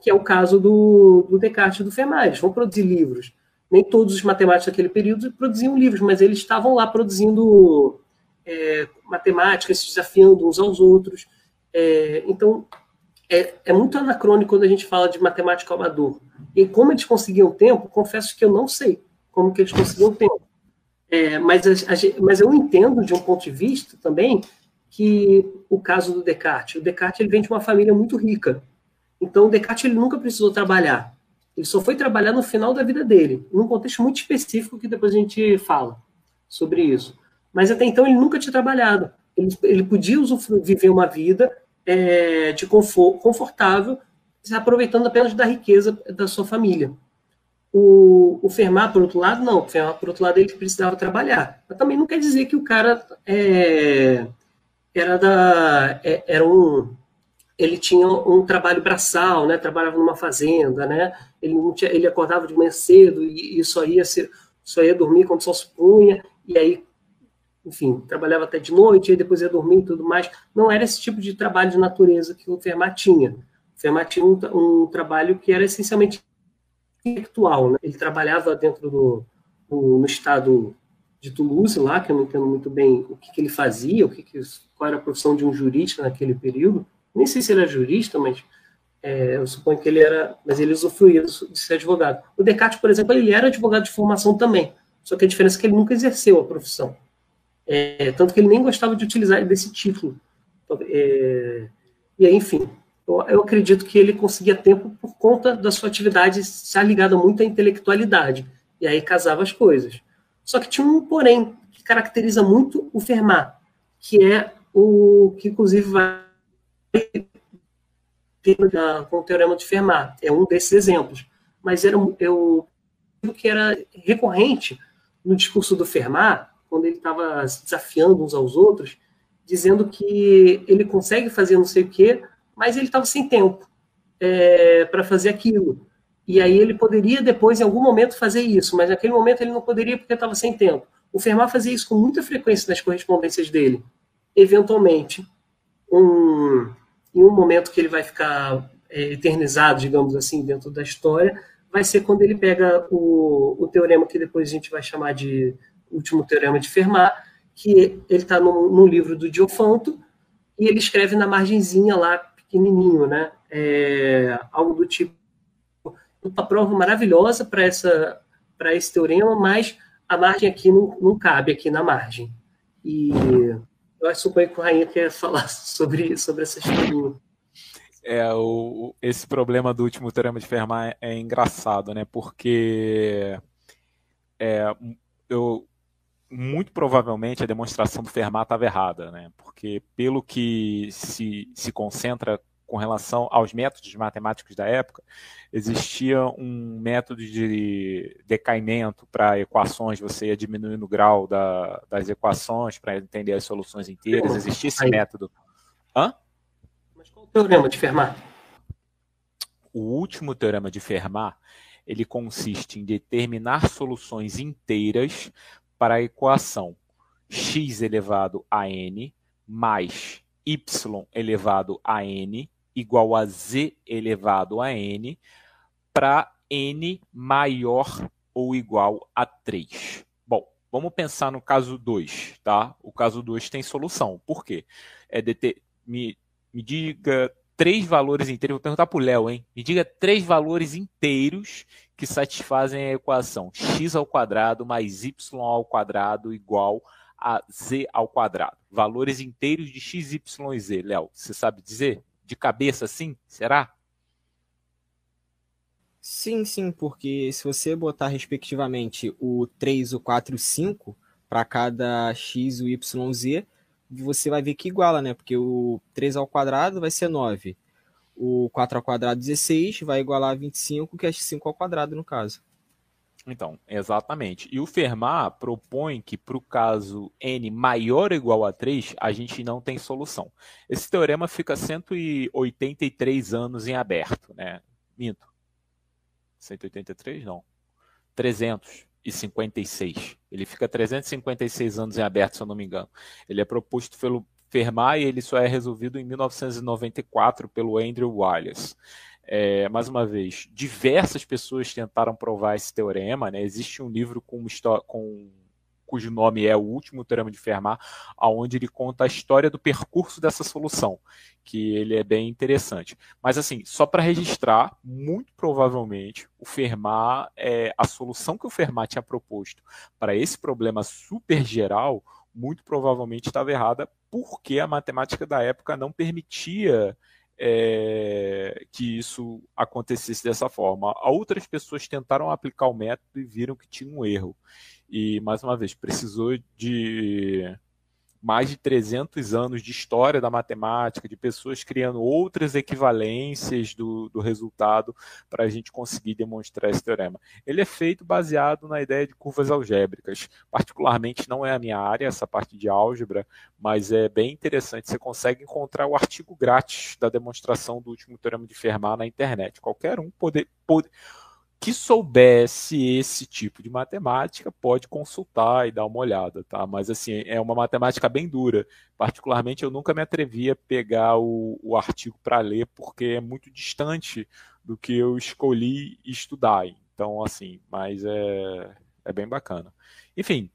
que é o caso do, do Descartes e do Fermat. Eles vão produzir livros. Nem todos os matemáticos daquele período produziam livros, mas eles estavam lá produzindo é, matemática, se desafiando uns aos outros. É, então, é, é, muito anacrônico quando a gente fala de matemático amador. E como eles conseguiam tempo, confesso que eu não sei como que eles conseguiam tempo. É, mas, a, a, mas eu entendo, de um ponto de vista também, que o caso do Descartes, o Descartes ele vem de uma família muito rica. Então, o Descartes ele nunca precisou trabalhar. Ele só foi trabalhar no final da vida dele, num contexto muito específico que depois a gente fala sobre isso. Mas até então ele nunca tinha trabalhado. Ele, ele podia viver uma vida é, de confortável, aproveitando apenas da riqueza da sua família. O, o Fermat, por outro lado, não. O Fermat, por outro lado, ele precisava trabalhar. Mas também não quer dizer que o cara é, era da. É, era um. Ele tinha um trabalho braçal, né? Trabalhava numa fazenda, né? Ele, tinha, ele acordava de manhã cedo e, e só, ia ser, só ia dormir quando sol se punha, e aí, enfim, trabalhava até de noite, e depois ia dormir e tudo mais. Não era esse tipo de trabalho de natureza que o Fermat tinha. O Fermat tinha um, um trabalho que era essencialmente intelectual. Né? Ele trabalhava dentro do, do, no estado de Toulouse, lá, que eu não entendo muito bem o que, que ele fazia, o que, que, qual era a profissão de um jurista naquele período. Nem sei se ele era jurista, mas é, eu suponho que ele era, mas ele usufruía de ser advogado. O Descartes, por exemplo, ele era advogado de formação também, só que a diferença é que ele nunca exerceu a profissão. É, tanto que ele nem gostava de utilizar desse título. É, e aí, enfim, eu, acredito que ele conseguia tempo por conta da sua atividade estar ligada muito à intelectualidade. E aí casava as coisas. Só que tinha um porém que caracteriza muito o Fermat, que é o que inclusive vai com o teorema de Fermat. É um desses exemplos. Mas era eu que era recorrente no discurso do Fermat, quando ele estava desafiando uns aos outros, dizendo que ele consegue fazer não sei o quê, mas ele estava sem tempo é, para fazer aquilo. E aí ele poderia depois, em algum momento, fazer isso, mas naquele momento ele não poderia porque estava sem tempo. O Fermat fazia isso com muita frequência nas correspondências dele. Eventualmente, um, em um momento que ele vai ficar é, eternizado, digamos assim, dentro da história, vai ser quando ele pega o, o teorema que depois a gente vai chamar de último teorema de Fermat, que ele está no, no, livro do Diofanto, e ele escreve na margenzinha lá, pequenininho, né? É, algo do tipo, uma prova maravilhosa para essa para esse teorema, mas a margem aqui não, não cabe aqui na margem. E eu suponho que o Rainha quer falar sobre, sobre essa historinha. É, o, esse problema do último teorema de Fermat é, engraçado, né? Porque é, eu, muito provavelmente a demonstração do Fermat estava errada, né? Porque pelo que se, se concentra com relação aos métodos matemáticos da época, existia um método de decaimento para equações, você ia diminuindo o grau da, das equações para entender as soluções inteiras, existia esse método. Hã? Mas qual o teorema de Fermat? O último teorema de Fermat, ele consiste em determinar soluções inteiras para a equação x elevado a n mais y elevado a n igual a z elevado a n para n maior ou igual a 3. Bom, vamos pensar no caso 2, tá? O caso 2 tem solução. Por quê? É deter... me, me diga três valores inteiros, vou perguntar para o Léo, hein? Me diga três valores inteiros que satisfazem a equação x ao quadrado mais y ao quadrado igual a z ao quadrado. Valores inteiros de x, y e z. Léo, você sabe dizer? De cabeça assim? Será? Sim, sim, porque se você botar respectivamente o 3, o 4 e o 5 para cada x, o y, z, você vai ver que iguala, né? Porque o 3 ao quadrado vai ser 9 o 4 ao quadrado 16 vai igualar a 25, que é 5 ao quadrado no caso. Então, exatamente. E o Fermat propõe que para o caso n maior ou igual a 3, a gente não tem solução. Esse teorema fica 183 anos em aberto, né? Minto. 183? Não. 356. Ele fica 356 anos em aberto, se eu não me engano. Ele é proposto pelo, Fermat e ele só é resolvido em 1994 pelo Andrew Wiles. É, mais uma vez, diversas pessoas tentaram provar esse teorema. Né? Existe um livro com, com, cujo nome é O Último Teorema de Fermat, onde ele conta a história do percurso dessa solução, que ele é bem interessante. Mas assim, só para registrar, muito provavelmente o Fermat, é, a solução que o Fermat tinha proposto para esse problema super geral, muito provavelmente estava errada, porque a matemática da época não permitia é, que isso acontecesse dessa forma. Outras pessoas tentaram aplicar o método e viram que tinha um erro. E, mais uma vez, precisou de mais de 300 anos de história da matemática, de pessoas criando outras equivalências do, do resultado para a gente conseguir demonstrar esse teorema. Ele é feito baseado na ideia de curvas algébricas. Particularmente não é a minha área, essa parte de álgebra, mas é bem interessante. Você consegue encontrar o artigo grátis da demonstração do último teorema de Fermat na internet. Qualquer um poder, poder que soubesse esse tipo de matemática pode consultar e dar uma olhada, tá? Mas assim, é uma matemática bem dura. Particularmente, eu nunca me atrevi a pegar o, o artigo para ler, porque é muito distante do que eu escolhi estudar. Então, assim, mas é, é bem bacana. Enfim,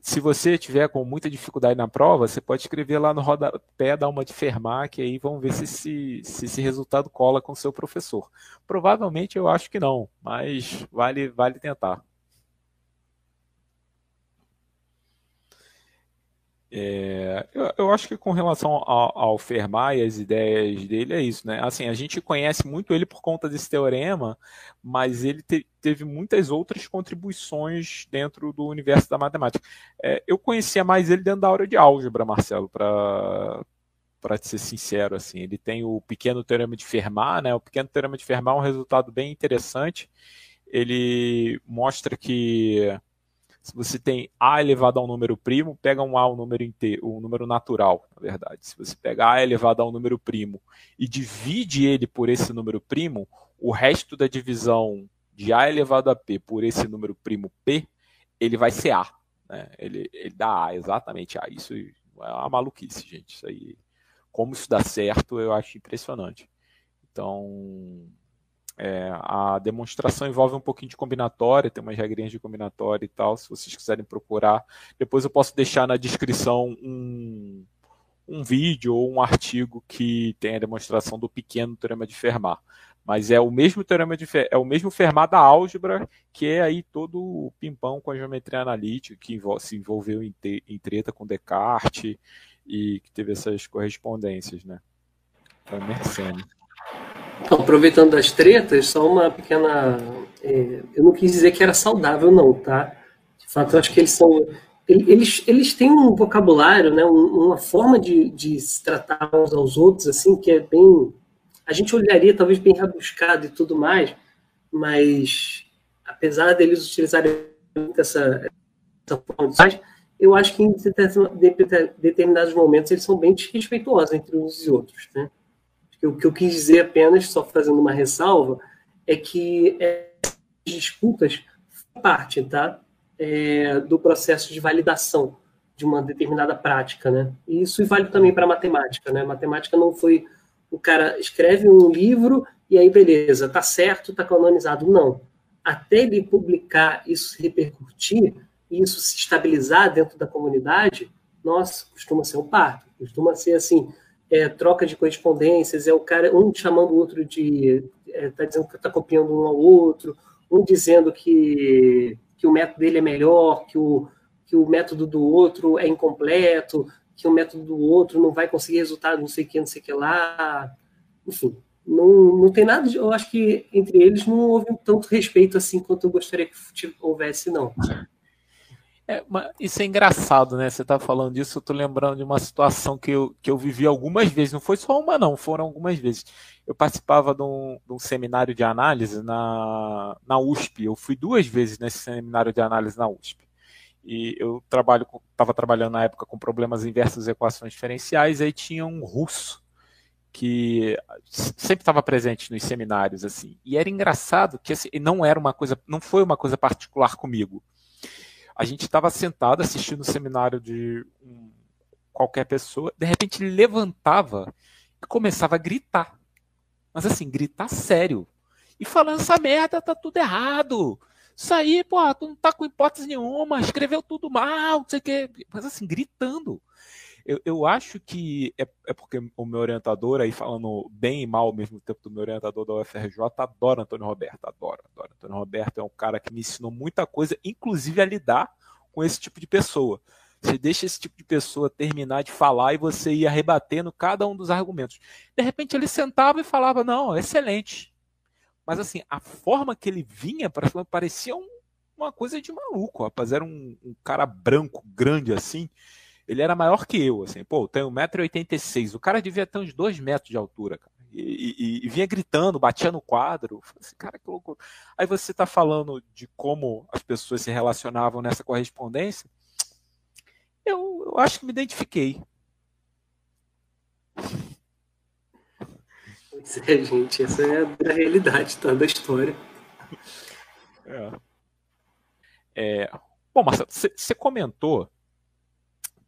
se você tiver com muita dificuldade na prova, você pode escrever lá no rodapé, dar uma de Fermat, que aí vamos ver se, se, se esse resultado cola com o seu professor. Provavelmente eu acho que não, mas vale, vale tentar. É, eu, eu, acho que com relação ao, ao Fermat e as ideias dele é isso, né? Assim, a gente conhece muito ele por conta desse teorema, mas ele te, teve muitas outras contribuições dentro do universo da matemática. É, eu conhecia mais ele dentro da aula de álgebra, Marcelo, para para ser sincero, assim, ele tem o pequeno teorema de Fermat, né? O pequeno teorema de Fermat é um resultado bem interessante. Ele mostra que se você tem A elevado a um número primo, pega um A, um número inteiro, um número natural, na verdade. Se você pega A elevado a um número primo e divide ele por esse número primo, o resto da divisão de A elevado a P por esse número primo P, ele vai ser A. Né? Ele, ele dá A, exatamente A. Isso é uma maluquice, gente. Isso aí como isso dá certo, eu acho impressionante. Então, é, a demonstração envolve um pouquinho de combinatória, tem umas regrinhas de combinatória e tal, se vocês quiserem procurar. Depois eu posso deixar na descrição um, um vídeo ou um artigo que tem a demonstração do pequeno teorema de Fermat. Mas é o mesmo teorema de é o mesmo Fermat da álgebra, que é aí todo o pimpão com a geometria analítica, que se envolveu em, te, em treta com Descartes e que teve essas correspondências, né? Então, Mersenne. Então, aproveitando das tretas, só uma pequena. É, eu não quis dizer que era saudável, não, tá? De fato, eu acho que eles são. Eles, eles têm um vocabulário, né, uma forma de, de se tratar uns aos outros, assim, que é bem. A gente olharia talvez bem rabuscado e tudo mais, mas apesar deles utilizarem essa, essa forma de eu acho que em determinados momentos eles são bem desrespeituosos entre uns e outros, né? O que eu quis dizer apenas, só fazendo uma ressalva, é que é, disputas parte tá? É, do processo de validação de uma determinada prática. Né? E isso vale também para matemática. Né? Matemática não foi o cara escreve um livro e aí beleza, tá certo, tá canonizado. Não. Até ele publicar, isso repercutir, isso se estabilizar dentro da comunidade, nossa, costuma ser um parto. Costuma ser assim, é, troca de correspondências, é o cara, um chamando o outro de. Está é, tá dizendo que está copiando um ao outro, um dizendo que, que o método dele é melhor, que o, que o método do outro é incompleto, que o método do outro não vai conseguir resultado, não sei o que, não sei o que lá. Enfim, não, não tem nada de, Eu acho que entre eles não houve tanto respeito assim quanto eu gostaria que houvesse, não. É, isso é engraçado, né? Você tá falando disso, eu tô lembrando de uma situação que eu, que eu vivi algumas vezes, não foi só uma, não, foram algumas vezes. Eu participava de um, de um seminário de análise na, na USP, eu fui duas vezes nesse seminário de análise na USP. E eu trabalho estava trabalhando na época com problemas inversos e equações diferenciais, aí tinha um russo que sempre estava presente nos seminários assim. E era engraçado que assim, não era uma coisa, não foi uma coisa particular comigo a gente estava sentado assistindo o seminário de um, qualquer pessoa, de repente ele levantava e começava a gritar. Mas assim, gritar sério. E falando essa merda tá tudo errado. Isso aí, pô, tu não tá com hipótese nenhuma, escreveu tudo mal, não sei o quê. Mas assim, gritando. Eu, eu acho que é, é, porque o meu orientador, aí falando bem e mal ao mesmo tempo do meu orientador da UFRJ, adora Antônio Roberto, adora, adora. Antônio Roberto é um cara que me ensinou muita coisa, inclusive a lidar com esse tipo de pessoa. Você deixa esse tipo de pessoa terminar de falar e você ia rebatendo cada um dos argumentos. De repente ele sentava e falava: Não, excelente. Mas assim, a forma que ele vinha para parecia um, uma coisa de maluco. Rapaz, era um, um cara branco, grande assim ele era maior que eu, assim, pô, tem 1,86m. O cara devia ter uns 2 metros de altura, cara. E, e, e, vinha gritando, batia no quadro. Assim, cara, que loucura. Aí você está falando de como as pessoas se relacionavam nessa correspondência. Eu, eu acho que me identifiquei. Pois é, gente, essa é a realidade tá, da história. É. É, bom, Marcelo, você comentou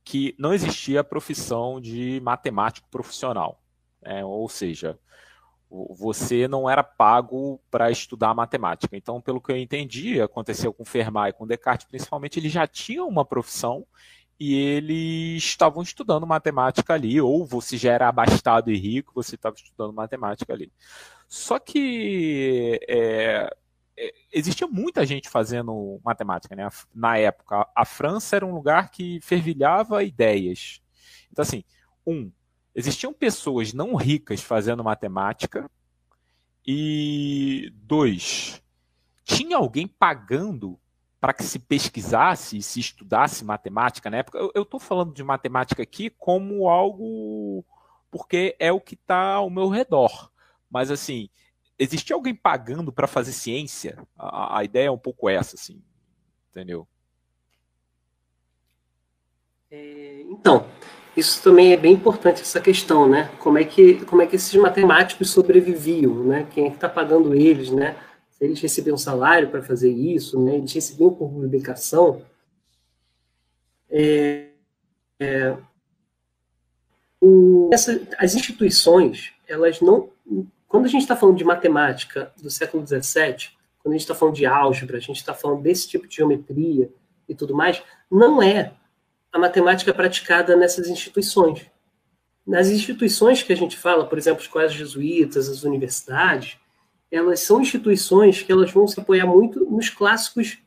que não existia a profissão de matemático profissional. Né? Ou seja, você não era pago para estudar matemática. Então, pelo que eu entendi, aconteceu com Fermat e com Descartes, principalmente, eles já tinham uma profissão e eles estavam estudando matemática ali, ou você já era abastado e rico, você estava estudando matemática ali. Só que é, existia muita gente fazendo matemática, né? Na época, a França era um lugar que fervilhava ideias. Então, assim, um, existiam pessoas não ricas fazendo matemática, e dois, tinha alguém pagando para que se pesquisasse e se estudasse matemática na época. Eu estou falando de matemática aqui como algo porque é o que está ao meu redor. Mas assim, existia alguém pagando para fazer ciência? A, a, ideia é um pouco essa, assim, entendeu? É, então, isso também é bem importante essa questão, né? Como é que como é que esses matemáticos sobreviviam, né? Quem é que está pagando eles, né? Se eles recebiam salário para fazer isso, né? Eles recebiam por publicação. É, é, o, essa, as instituições, elas não. Quando a gente está falando de matemática do século XVII, quando a gente está falando de álgebra, a gente está falando desse tipo de geometria e tudo mais, não é a matemática praticada nessas instituições. Nas instituições que a gente fala, por exemplo, as escolas jesuítas, as universidades, elas são instituições que elas vão se apoiar muito nos clássicos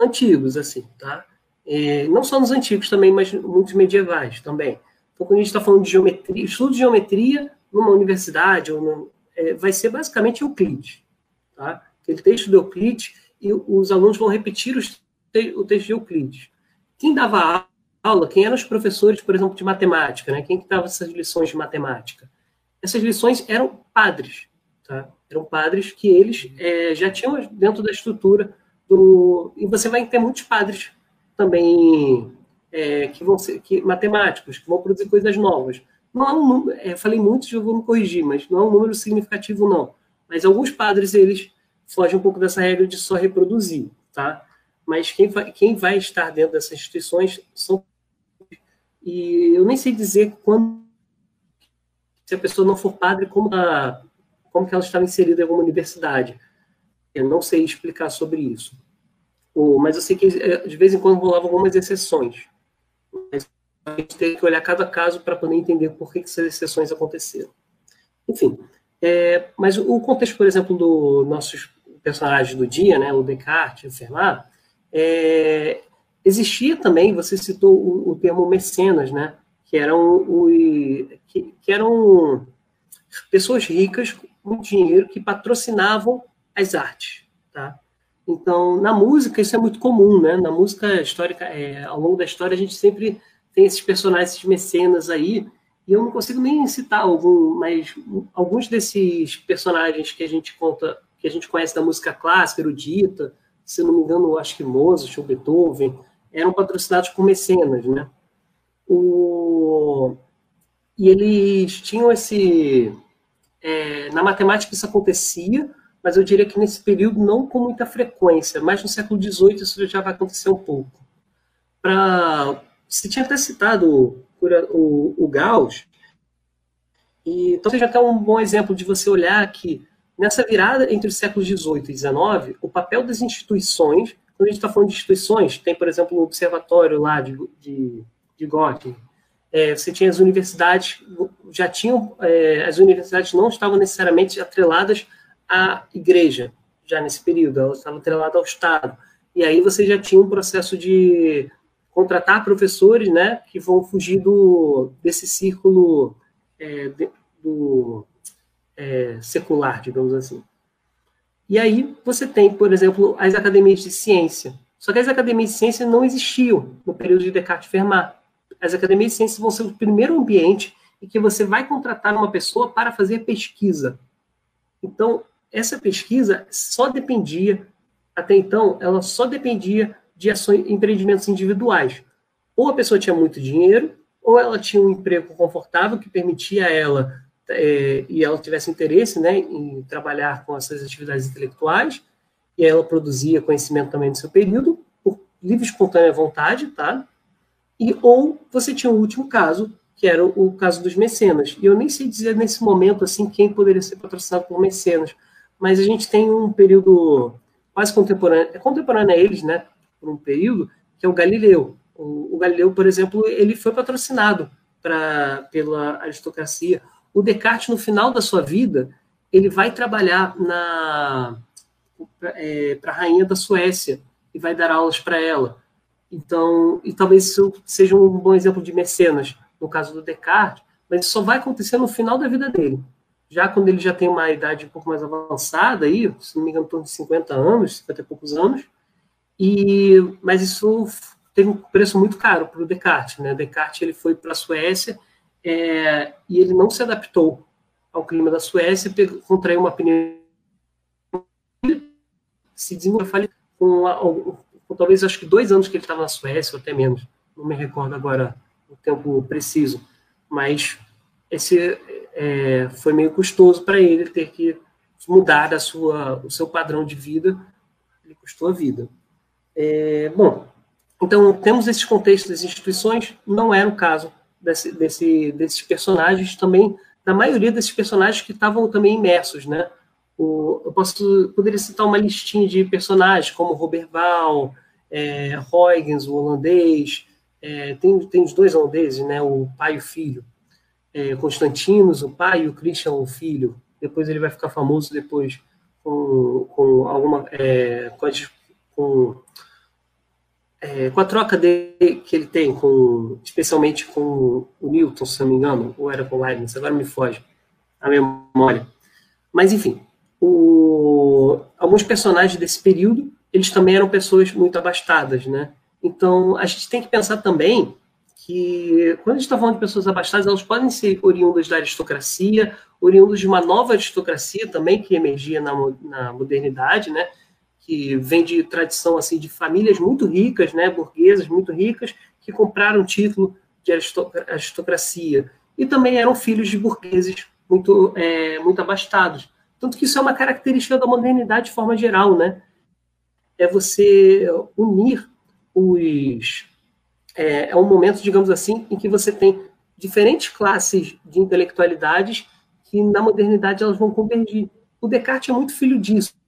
antigos, assim, tá? É, não só nos antigos também, mas muitos medievais também. Então, quando a gente está falando de geometria, estudo de geometria numa universidade, ou no, é, vai ser basicamente Euclides, tá? Aquele texto de Euclides, e os alunos vão repetir os, o texto de Euclides. Quem dava aula, quem eram os professores, por exemplo, de matemática, né? Quem que dava essas lições de matemática? Essas lições eram padres, tá? Eram padres que eles é, já tinham dentro da estrutura do... E você vai ter muitos padres também é, que vão ser que, matemáticos, que vão produzir coisas novas. Não é um número, falei muitos, eu vou me corrigir, mas não é um número significativo, não. Mas alguns padres, eles fogem um pouco dessa regra de só reproduzir, tá? Mas quem vai, quem vai estar dentro dessas instituições são e eu nem sei dizer quando se a pessoa não for padre, como, a, como que ela estava inserida em alguma universidade. Eu não sei explicar sobre isso. Mas eu sei que é, de vez em quando rolavam algumas exceções. Mas a gente tem que olhar cada caso para poder entender por que, que essas exceções aconteceram. Enfim, é, mas o contexto, por exemplo, do nossos personagens do dia, né, o Descartes, o Fermat, é, Existia também, você citou o, o termo mecenas, né? Que eram, que, que eram pessoas ricas com dinheiro que patrocinavam as artes, tá? Então, na música isso é muito comum, né? Na música histórica, é, ao longo da história, a gente sempre tem esses personagens, esses mecenas aí, e eu não consigo nem citar algum, mas alguns desses personagens que a gente conta, que a gente conhece da música clássica, erudita, se não me engano, acho que Mozart ou Beethoven, eram patrocinados por mecenas, né? O... E eles tinham esse... É, na matemática isso acontecia, mas eu diria que nesse período não com muita frequência, mas no século XVIII isso já vai acontecer um pouco. Pra... Você tinha até citado o, o Gauss, e então seja até um bom exemplo de você olhar que nessa virada entre os séculos XVIII e XIX, o papel das instituições quando a gente está falando de instituições, tem, por exemplo, o observatório lá de, de, de Göttingen, é, você tinha as universidades, já tinham, é, as universidades não estavam necessariamente atreladas à igreja, já nesse período, elas estavam atreladas ao Estado. E aí você já tinha um processo de contratar professores, né, que vão fugir do, desse círculo é, de, do é, secular, digamos assim. E aí você tem, por exemplo, as academias de ciência. Só que as academias de ciência não existiam no período de Descartes e Fermat. As academias de ciência vão ser o primeiro ambiente em que você vai contratar uma pessoa para fazer pesquisa. Então, essa pesquisa só dependia, até então, ela só dependia de ações, empreendimentos individuais. Ou a pessoa tinha muito dinheiro, ou ela tinha um emprego confortável que permitia a ela é, e ela tivesse interesse né, em trabalhar com essas atividades intelectuais, e ela produzia conhecimento também no seu período, por livre e espontânea vontade, tá? E, ou você tinha o um último caso, que era o, caso dos mecenas. E eu nem sei dizer nesse momento assim quem poderia ser patrocinado por mecenas, mas a gente tem um período quase contemporâneo, é contemporâneo a eles, né, por um período, que é o Galileu. O, o Galileu, por exemplo, ele foi patrocinado pra, pela aristocracia o Descartes, no final da sua vida, ele vai trabalhar na é, para a rainha da Suécia e vai dar aulas para ela. Então, e talvez isso seja um bom exemplo de mecenas, no caso do Descartes, mas isso só vai acontecer no final da vida dele. Já quando ele já tem uma idade um pouco mais avançada, aí, se não me engano, em torno de 50 anos, 50 e poucos anos, e, mas isso teve um preço muito caro para o Descartes. Né? Descartes ele foi para a Suécia é, e ele não se adaptou ao clima da Suécia, pegou, contraiu uma pneumonia, se desenvolveu com, com, talvez acho que dois anos que ele estava na Suécia, ou até menos, não me recordo agora o tempo preciso, mas esse é, foi meio custoso para ele ter que mudar a sua, o seu padrão de vida, ele custou a vida. É, bom, então temos esses contextos das instituições, não era o caso desse, desse, desses personagens também, da maioria desses personagens que estavam também imersos, né? O, eu posso, poderia citar uma listinha de personagens, como Robert Val, é, Huygens, o holandês, é, tem, tem os dois holandeses, né? O pai e o filho. É, Constantinos, o pai, e o Christian, o filho. Depois ele vai ficar famoso depois com, com alguma... É, com, com é, com a troca que ele tem, com, especialmente com o Newton, se não me engano, ou era com o Leibniz, agora me foge a memória. Mas, enfim, o, alguns personagens desse período, eles também eram pessoas muito abastadas, né? Então, a gente tem que pensar também que, quando a gente está falando de pessoas abastadas, elas podem ser oriundas da aristocracia, oriundas de uma nova aristocracia também que emergia na, na modernidade, né? Que vem de tradição assim de famílias muito ricas, né, burguesas muito ricas, que compraram título de aristocracia e também eram filhos de burgueses muito é, muito abastados. Tanto que isso é uma característica da modernidade de forma geral, né? É você unir os é, é um momento, digamos assim, em que você tem diferentes classes de intelectualidades que na modernidade elas vão convergir. O Descartes é muito filho disso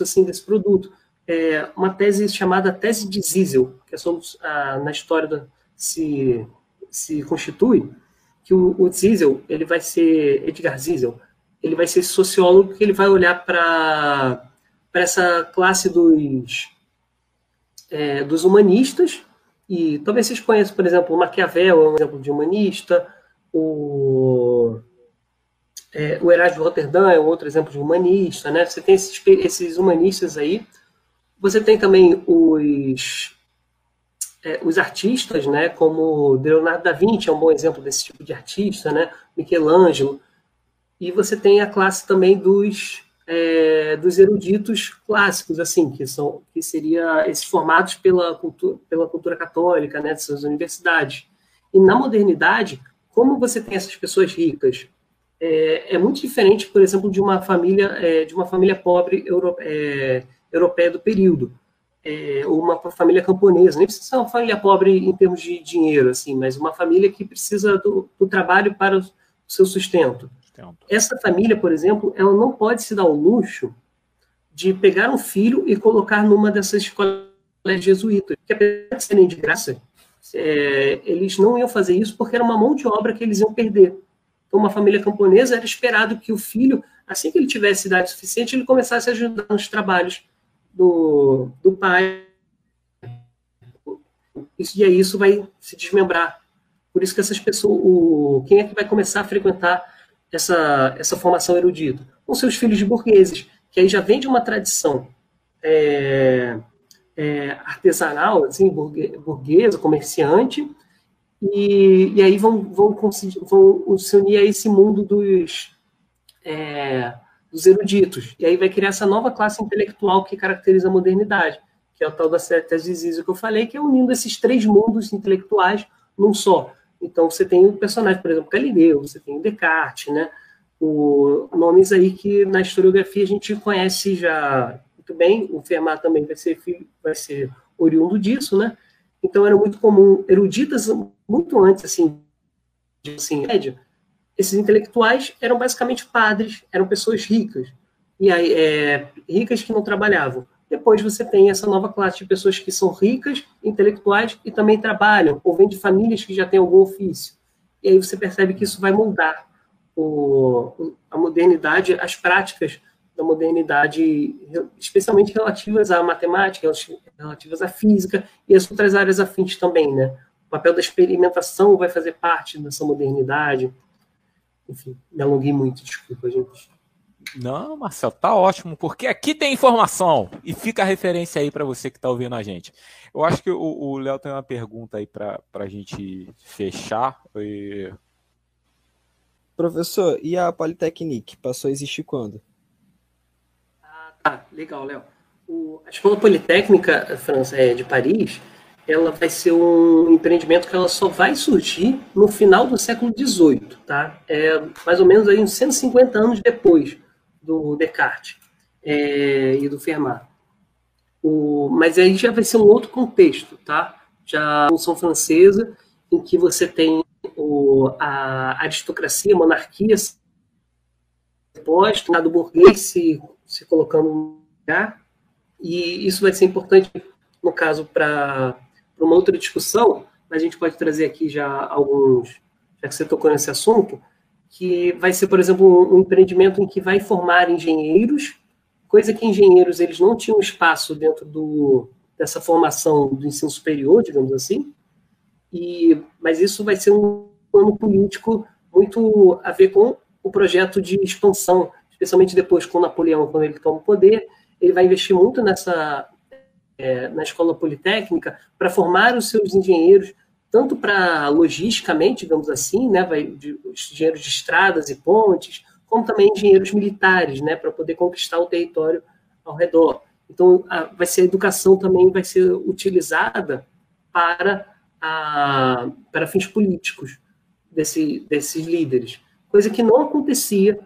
assim desse produto. É uma tese chamada tese de Ziesel, que é sobre, a, na história se, se constitui, que o, o Ziesel, ele vai ser, Edgar Ziesel, ele vai ser sociólogo que ele vai olhar para essa classe dos, é, dos humanistas, e talvez vocês conheçam, por exemplo, o Maquiavel é um exemplo de humanista, o é, o Erasmo de Roterdã é outro exemplo de humanista, né? Você tem esses, esses humanistas aí. Você tem também os, é, os artistas, né? Como Leonardo da Vinci é um bom exemplo desse tipo de artista, né? Michelangelo. E você tem a classe também dos, é, dos eruditos clássicos, assim, que são que seria esses formados pela cultura, pela cultura católica, né? Dessas universidades. E na modernidade, como você tem essas pessoas ricas, é, é, muito diferente, por exemplo, de uma família é, de uma família pobre euro, é, europeia do período, é, ou uma família camponesa. Nem precisa ser uma família pobre em termos de dinheiro, assim, mas uma família que precisa do, do trabalho para o seu sustento. Essa família, por exemplo, ela não pode se dar o luxo de pegar um filho e colocar numa dessas escolas jesuítas, que apesar de serem de graça, é, eles não iam fazer isso porque era uma mão de obra que eles iam perder uma família camponesa, era esperado que o filho, assim que ele tivesse idade suficiente, ele começasse a ajudar nos trabalhos do, do pai. e aí isso vai se desmembrar. Por isso que essas pessoas, o, quem é que vai começar a frequentar essa, essa formação erudita? Com seus filhos de burgueses, que aí já vem de uma tradição é, é, artesanal, assim, burguesa, comerciante, e, e aí vão, vão, vão se unir a esse mundo dos, é, dos eruditos. E aí vai criar essa nova classe intelectual que caracteriza a modernidade, que é o tal da tese de que eu falei, que é unindo esses três mundos intelectuais num só. Então você tem o personagem, por exemplo, Galileu, você tem Descartes, né? O, nomes aí que na historiografia a gente conhece já muito bem. O Fermat também vai ser, vai ser oriundo disso, né? Então era muito comum eruditas muito antes assim, de assim, média. Esses intelectuais eram basicamente padres, eram pessoas ricas e aí é, ricas que não trabalhavam. Depois você tem essa nova classe de pessoas que são ricas, intelectuais e também trabalham, ou vêm de famílias que já têm algum ofício. E aí você percebe que isso vai mudar o, a modernidade, as práticas da modernidade, especialmente relativas à matemática, relativas à física e as outras áreas afins também, né? O papel da experimentação vai fazer parte dessa modernidade. Enfim, me alonguei muito, desculpa, gente. Não, Marcel, tá ótimo, porque aqui tem informação e fica a referência aí para você que está ouvindo a gente. Eu acho que o Léo tem uma pergunta aí para a gente fechar. E... Professor, e a Polytechnique passou a existir quando? Ah, legal, Léo. A Escola Politécnica França, é, de Paris, ela vai ser um empreendimento que ela só vai surgir no final do século XVIII, tá? É mais ou menos aí uns 150 anos depois do Descartes é, e do Fermat. O, mas aí já vai ser um outro contexto, tá? Já a Revolução Francesa, em que você tem o, a aristocracia, a monarquia posto, do burguês se, se colocando no lugar, e isso vai ser importante, no caso, para uma outra discussão, mas a gente pode trazer aqui já alguns, já que você tocou nesse assunto, que vai ser, por exemplo, um empreendimento em que vai formar engenheiros, coisa que engenheiros eles não tinham espaço dentro do, dessa formação do ensino superior, digamos assim, e, mas isso vai ser um plano político muito a ver com o projeto de expansão, especialmente depois com Napoleão, quando ele toma o poder, ele vai investir muito nessa é, na escola politécnica para formar os seus engenheiros tanto para logisticamente, digamos assim, né, vai de, engenheiros de estradas e pontes, como também engenheiros militares, né, para poder conquistar o território ao redor. Então, a, vai ser a educação também vai ser utilizada para a, para fins políticos desse, desses líderes coisa que não acontecia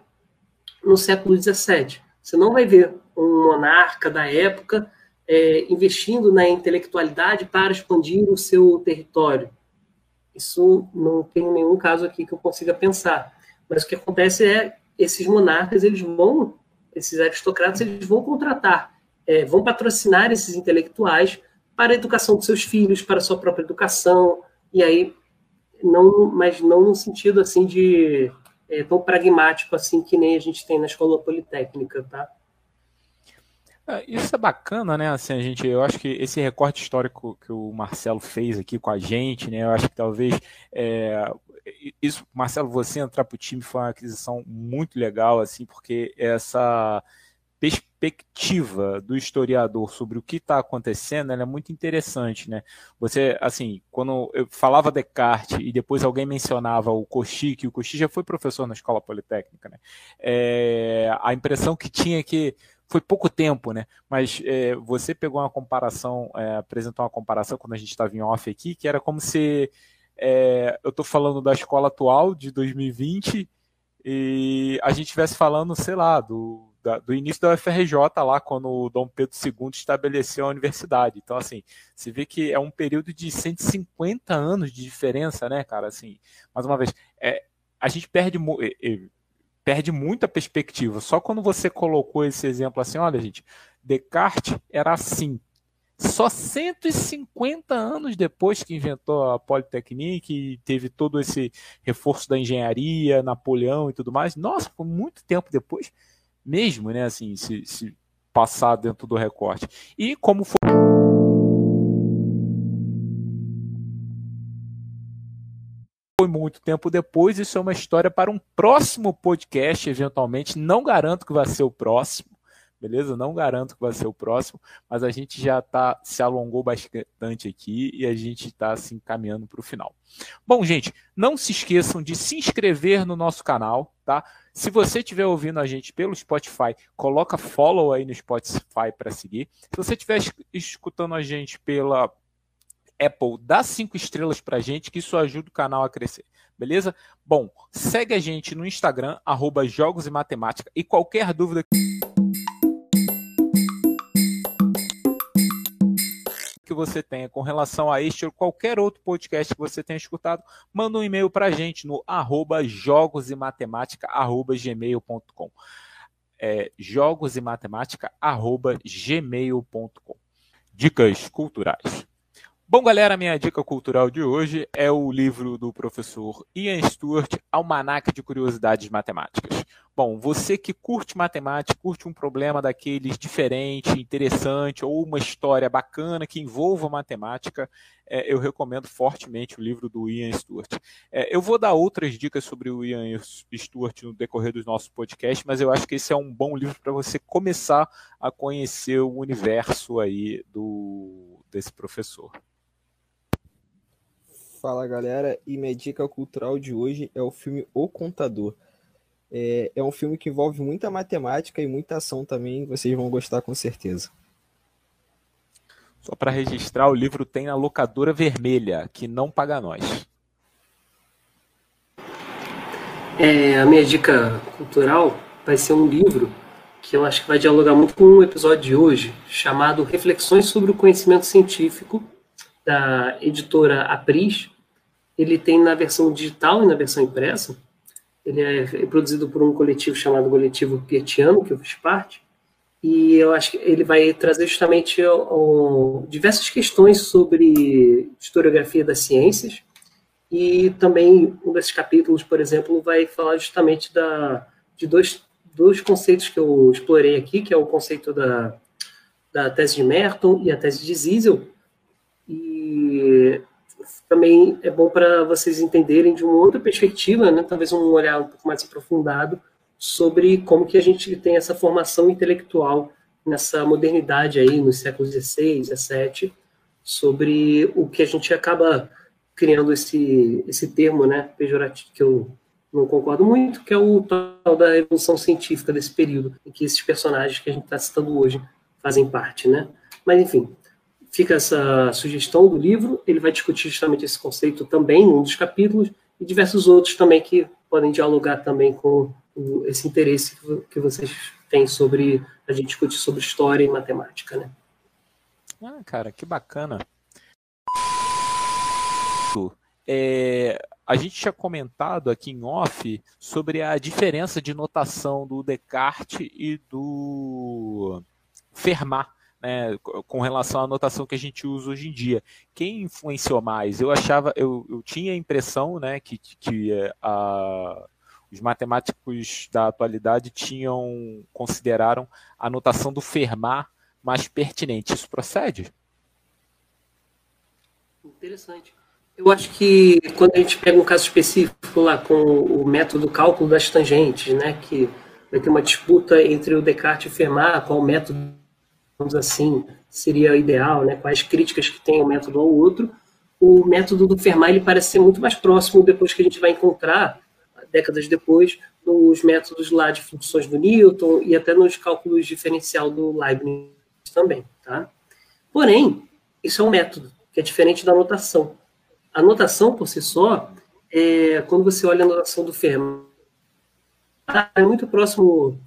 no século XVII. Você não vai ver um monarca da época é, investindo na intelectualidade para expandir o seu território. Isso não tem nenhum caso aqui que eu consiga pensar. Mas o que acontece é esses monarcas eles vão, esses aristocratas eles vão contratar, é, vão patrocinar esses intelectuais para a educação dos seus filhos, para a sua própria educação e aí não, mas não no sentido assim de é, tão pragmático assim que nem a gente tem na escola politécnica, tá? É, isso é bacana, né? Assim, a gente, eu acho que esse recorte histórico que o Marcelo fez aqui com a gente, né? Eu acho que talvez é, isso, Marcelo, você entrar para o time foi uma aquisição muito legal, assim, porque essa perspectiva do historiador sobre o que está acontecendo é muito interessante, né? Você, assim, quando eu falava Descartes e depois alguém mencionava o Cauchy, que o Cauchy já foi professor na escola politécnica, né? É, a impressão que tinha é que foi pouco tempo, né? Mas é, você pegou uma comparação, é, apresentou uma comparação quando a gente estava em off aqui, que era como se é, eu estou falando da escola atual de 2020 e a gente estivesse falando, sei lá, do da, do início da UFRJ, lá quando o Dom Pedro II estabeleceu a universidade. Então, assim, você vê que é um período de 150 anos de diferença, né, cara? Assim, mais uma vez, é, a gente perde, perde muita perspectiva. Só quando você colocou esse exemplo assim, olha, gente, Descartes era assim. Só 150 anos depois que inventou a Polytechnique e teve todo esse reforço da engenharia, Napoleão e tudo mais. Nossa, foi muito tempo depois mesmo, né, assim, se, se passar dentro do recorte. E como foi foi muito tempo depois, isso é uma história para um próximo podcast, eventualmente. Não garanto que vai ser o próximo, beleza? Não garanto que vai ser o próximo, mas a gente já tá, se alongou bastante aqui e a gente está se assim, encaminhando para o final. Bom, gente, não se esqueçam de se inscrever no nosso canal, tá? Se você estiver ouvindo a gente pelo Spotify, coloca follow aí no Spotify para seguir. Se você estiver escutando a gente pela Apple, dá cinco estrelas para a gente, que isso ajuda o canal a crescer. Beleza? Bom, segue a gente no Instagram, arroba Jogos e Matemática. E qualquer dúvida que você tenha com relação a este ou qualquer outro podcast que você tenha escutado, manda um e-mail para a gente no arroba jogos e matemática arroba gmail.com. É, jogos e matemática arroba gmail.com. Dicas culturais. Bom, galera, minha dica cultural de hoje é o livro do professor Ian Stewart, Almanac de Curiosidades Matemáticas. Bom, você que curte matemática, curte um problema daqueles diferente, interessante, ou uma história bacana que envolva matemática, é, eu recomendo fortemente o livro do Ian Stewart. É, eu vou dar outras dicas sobre o Ian Stewart no decorrer dos nossos podcasts, mas eu acho que esse é um bom livro para você começar a conhecer o universo aí do, desse professor. Fala galera, e minha dica cultural de hoje é o filme O Contador. É, é um filme que envolve muita matemática e muita ação também, vocês vão gostar com certeza. Só para registrar, o livro tem na locadora vermelha, que não paga nós. É, a minha dica cultural vai ser um livro que eu acho que vai dialogar muito com o episódio de hoje, chamado Reflexões sobre o Conhecimento Científico, da editora Apris, ele tem na versão digital e na versão impressa. Ele é, produzido por um coletivo chamado Coletivo Pietiano, que eu fiz parte. E eu acho que ele vai trazer justamente diversas questões sobre historiografia das ciências. E também um desses capítulos, por exemplo, vai falar justamente da, de dois, dois conceitos que eu explorei aqui, que é o conceito da, da tese de Merton e a tese de Ziesel. Também é bom para vocês entenderem de uma outra perspectiva, né, talvez um olhar um pouco mais aprofundado sobre como que a gente tem essa formação intelectual nessa modernidade aí, nos séculos XVI, XVII, sobre o que a gente acaba criando esse, esse termo, né, pejorativo, que eu não concordo muito, que é o tal da evolução científica desse período, em que esses personagens que a gente está citando hoje fazem parte, né. Mas, enfim, fica essa sugestão do livro, ele vai discutir justamente esse conceito também em um dos capítulos, e diversos outros também que podem dialogar também com esse interesse que vocês têm sobre a gente discutir sobre história e matemática, né? Ah, cara, que bacana. É, a gente tinha comentado aqui em off sobre a diferença de notação do Descartes e do Fermat né, com relação à notação que a gente usa hoje em dia. Quem influenciou mais? Eu achava, eu, eu tinha a impressão né, que, que eh, a, os matemáticos da atualidade tinham consideraram a notação do Fermat mais pertinente. Isso procede? Interessante. Eu acho que quando a gente pega um caso específico lá com o método cálculo das tangentes, né, que vai ter uma disputa entre o Descartes e o Fermat, qual método digamos assim, seria ideal, né, quais críticas que tem o método ao outro, o método do Fermat ele parece ser muito mais próximo depois que a gente vai encontrar, décadas depois, nos métodos lá de funções do Newton e até nos cálculos diferencial do Leibniz também, tá? Porém, isso é um método que é diferente da notação. A notação por si só, é, quando você olha a notação do Fermat, é muito próximo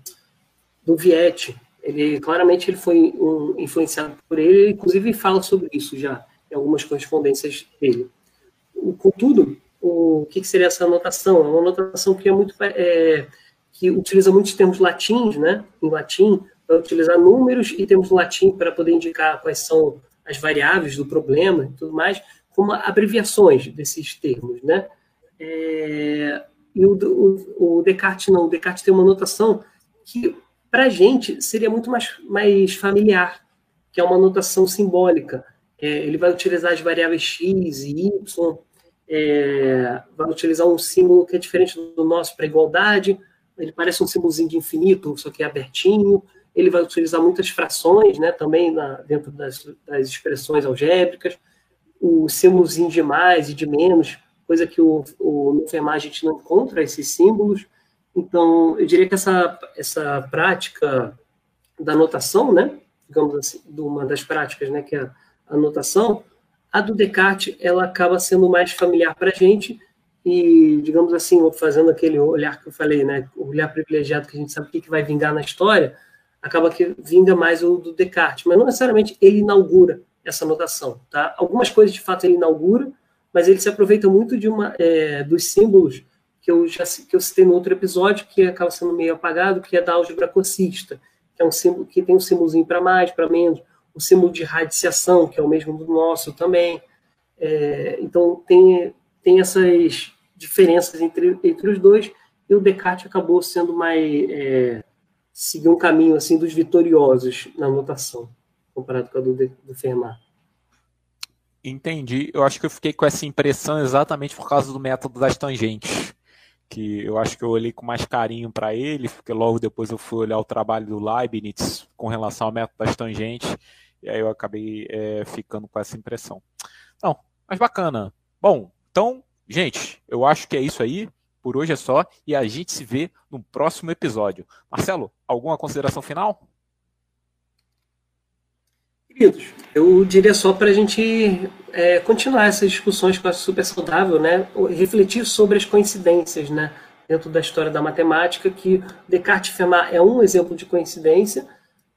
do Viette, ele claramente ele foi um, influenciado por ele, inclusive fala sobre isso já em algumas correspondências dele. Contudo, o que, seria essa anotação? É uma anotação que é muito é, que utiliza muitos termos latins, né? Em latim, para utilizar números e termos latim para poder indicar quais são as variáveis do problema e tudo mais, como abreviações desses termos, né? É, e o, o, o Descartes não, o Descartes tem uma anotação que para a gente, seria muito mais, mais familiar, que é uma notação simbólica. É, ele vai utilizar as variáveis x e y, é, vai utilizar um símbolo que é diferente do nosso para igualdade, ele parece um símbolozinho de infinito, só que é abertinho. Ele vai utilizar muitas frações, né, também na, dentro das, das, expressões algébricas. O símbolozinho de mais e de menos, coisa que o, o, no Fermat a gente não encontra esses símbolos. Então, eu diria que essa, essa prática da anotação, né, digamos assim, de uma das práticas, né, que é a anotação, a do Descartes, ela acaba sendo mais familiar para a gente e, digamos assim, fazendo aquele olhar que eu falei, né, o olhar privilegiado que a gente sabe o que vai vingar na história, acaba que vinga mais o do Descartes, mas não necessariamente ele inaugura essa anotação, tá? Algumas coisas, de fato, ele inaugura, mas ele se aproveita muito de uma é, dos símbolos que eu já que eu citei no outro episódio, que acaba sendo meio apagado, que é da álgebra cossista, que é um símbolo que tem um símbolozinho para mais, para menos, o símbolo de radiciação, que é o mesmo do nosso também. É, então tem tem essas diferenças entre, entre os dois e o Descartes acabou sendo mais é, seguir um caminho assim dos vitoriosos na notação comparado com a do, do Fermat. Entendi. Eu acho que eu fiquei com essa impressão exatamente por causa do método das tangentes que eu acho que eu olhei com mais carinho para ele, porque logo depois eu fui olhar o trabalho do Leibniz com relação ao método das tangentes, e aí eu acabei é, ficando com essa impressão. Não, mas bacana. Bom, então, gente, eu acho que é isso aí. Por hoje é só e a gente se vê no próximo episódio. Marcelo, alguma consideração final? Queridos, eu diria só para a gente é, continuar essas discussões que eu acho super saudável, né? refletir sobre as coincidências né? dentro da história da matemática, que Descartes e Fermat é um exemplo de coincidência,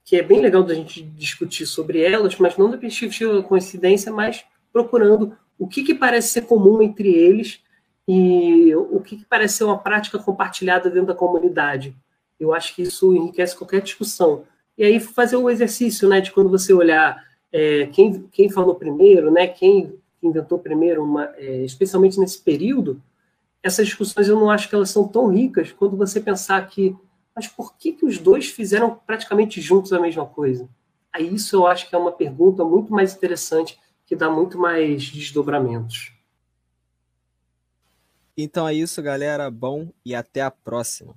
que é bem legal da gente discutir sobre elas, mas não da perspectiva da coincidência, mas procurando o que, que parece ser comum entre eles e o que, que parece ser uma prática compartilhada dentro da comunidade. Eu acho que isso enriquece qualquer discussão. E aí fazer o exercício, né, de quando você olhar é, quem, quem falou primeiro, né, quem inventou primeiro, uma, é, especialmente nesse período, essas discussões eu não acho que elas são tão ricas quando você pensar que, mas por que, que os dois fizeram praticamente juntos a mesma coisa? Aí isso eu acho que é uma pergunta muito mais interessante, que dá muito mais desdobramentos. Então é isso, galera. Bom e até a próxima.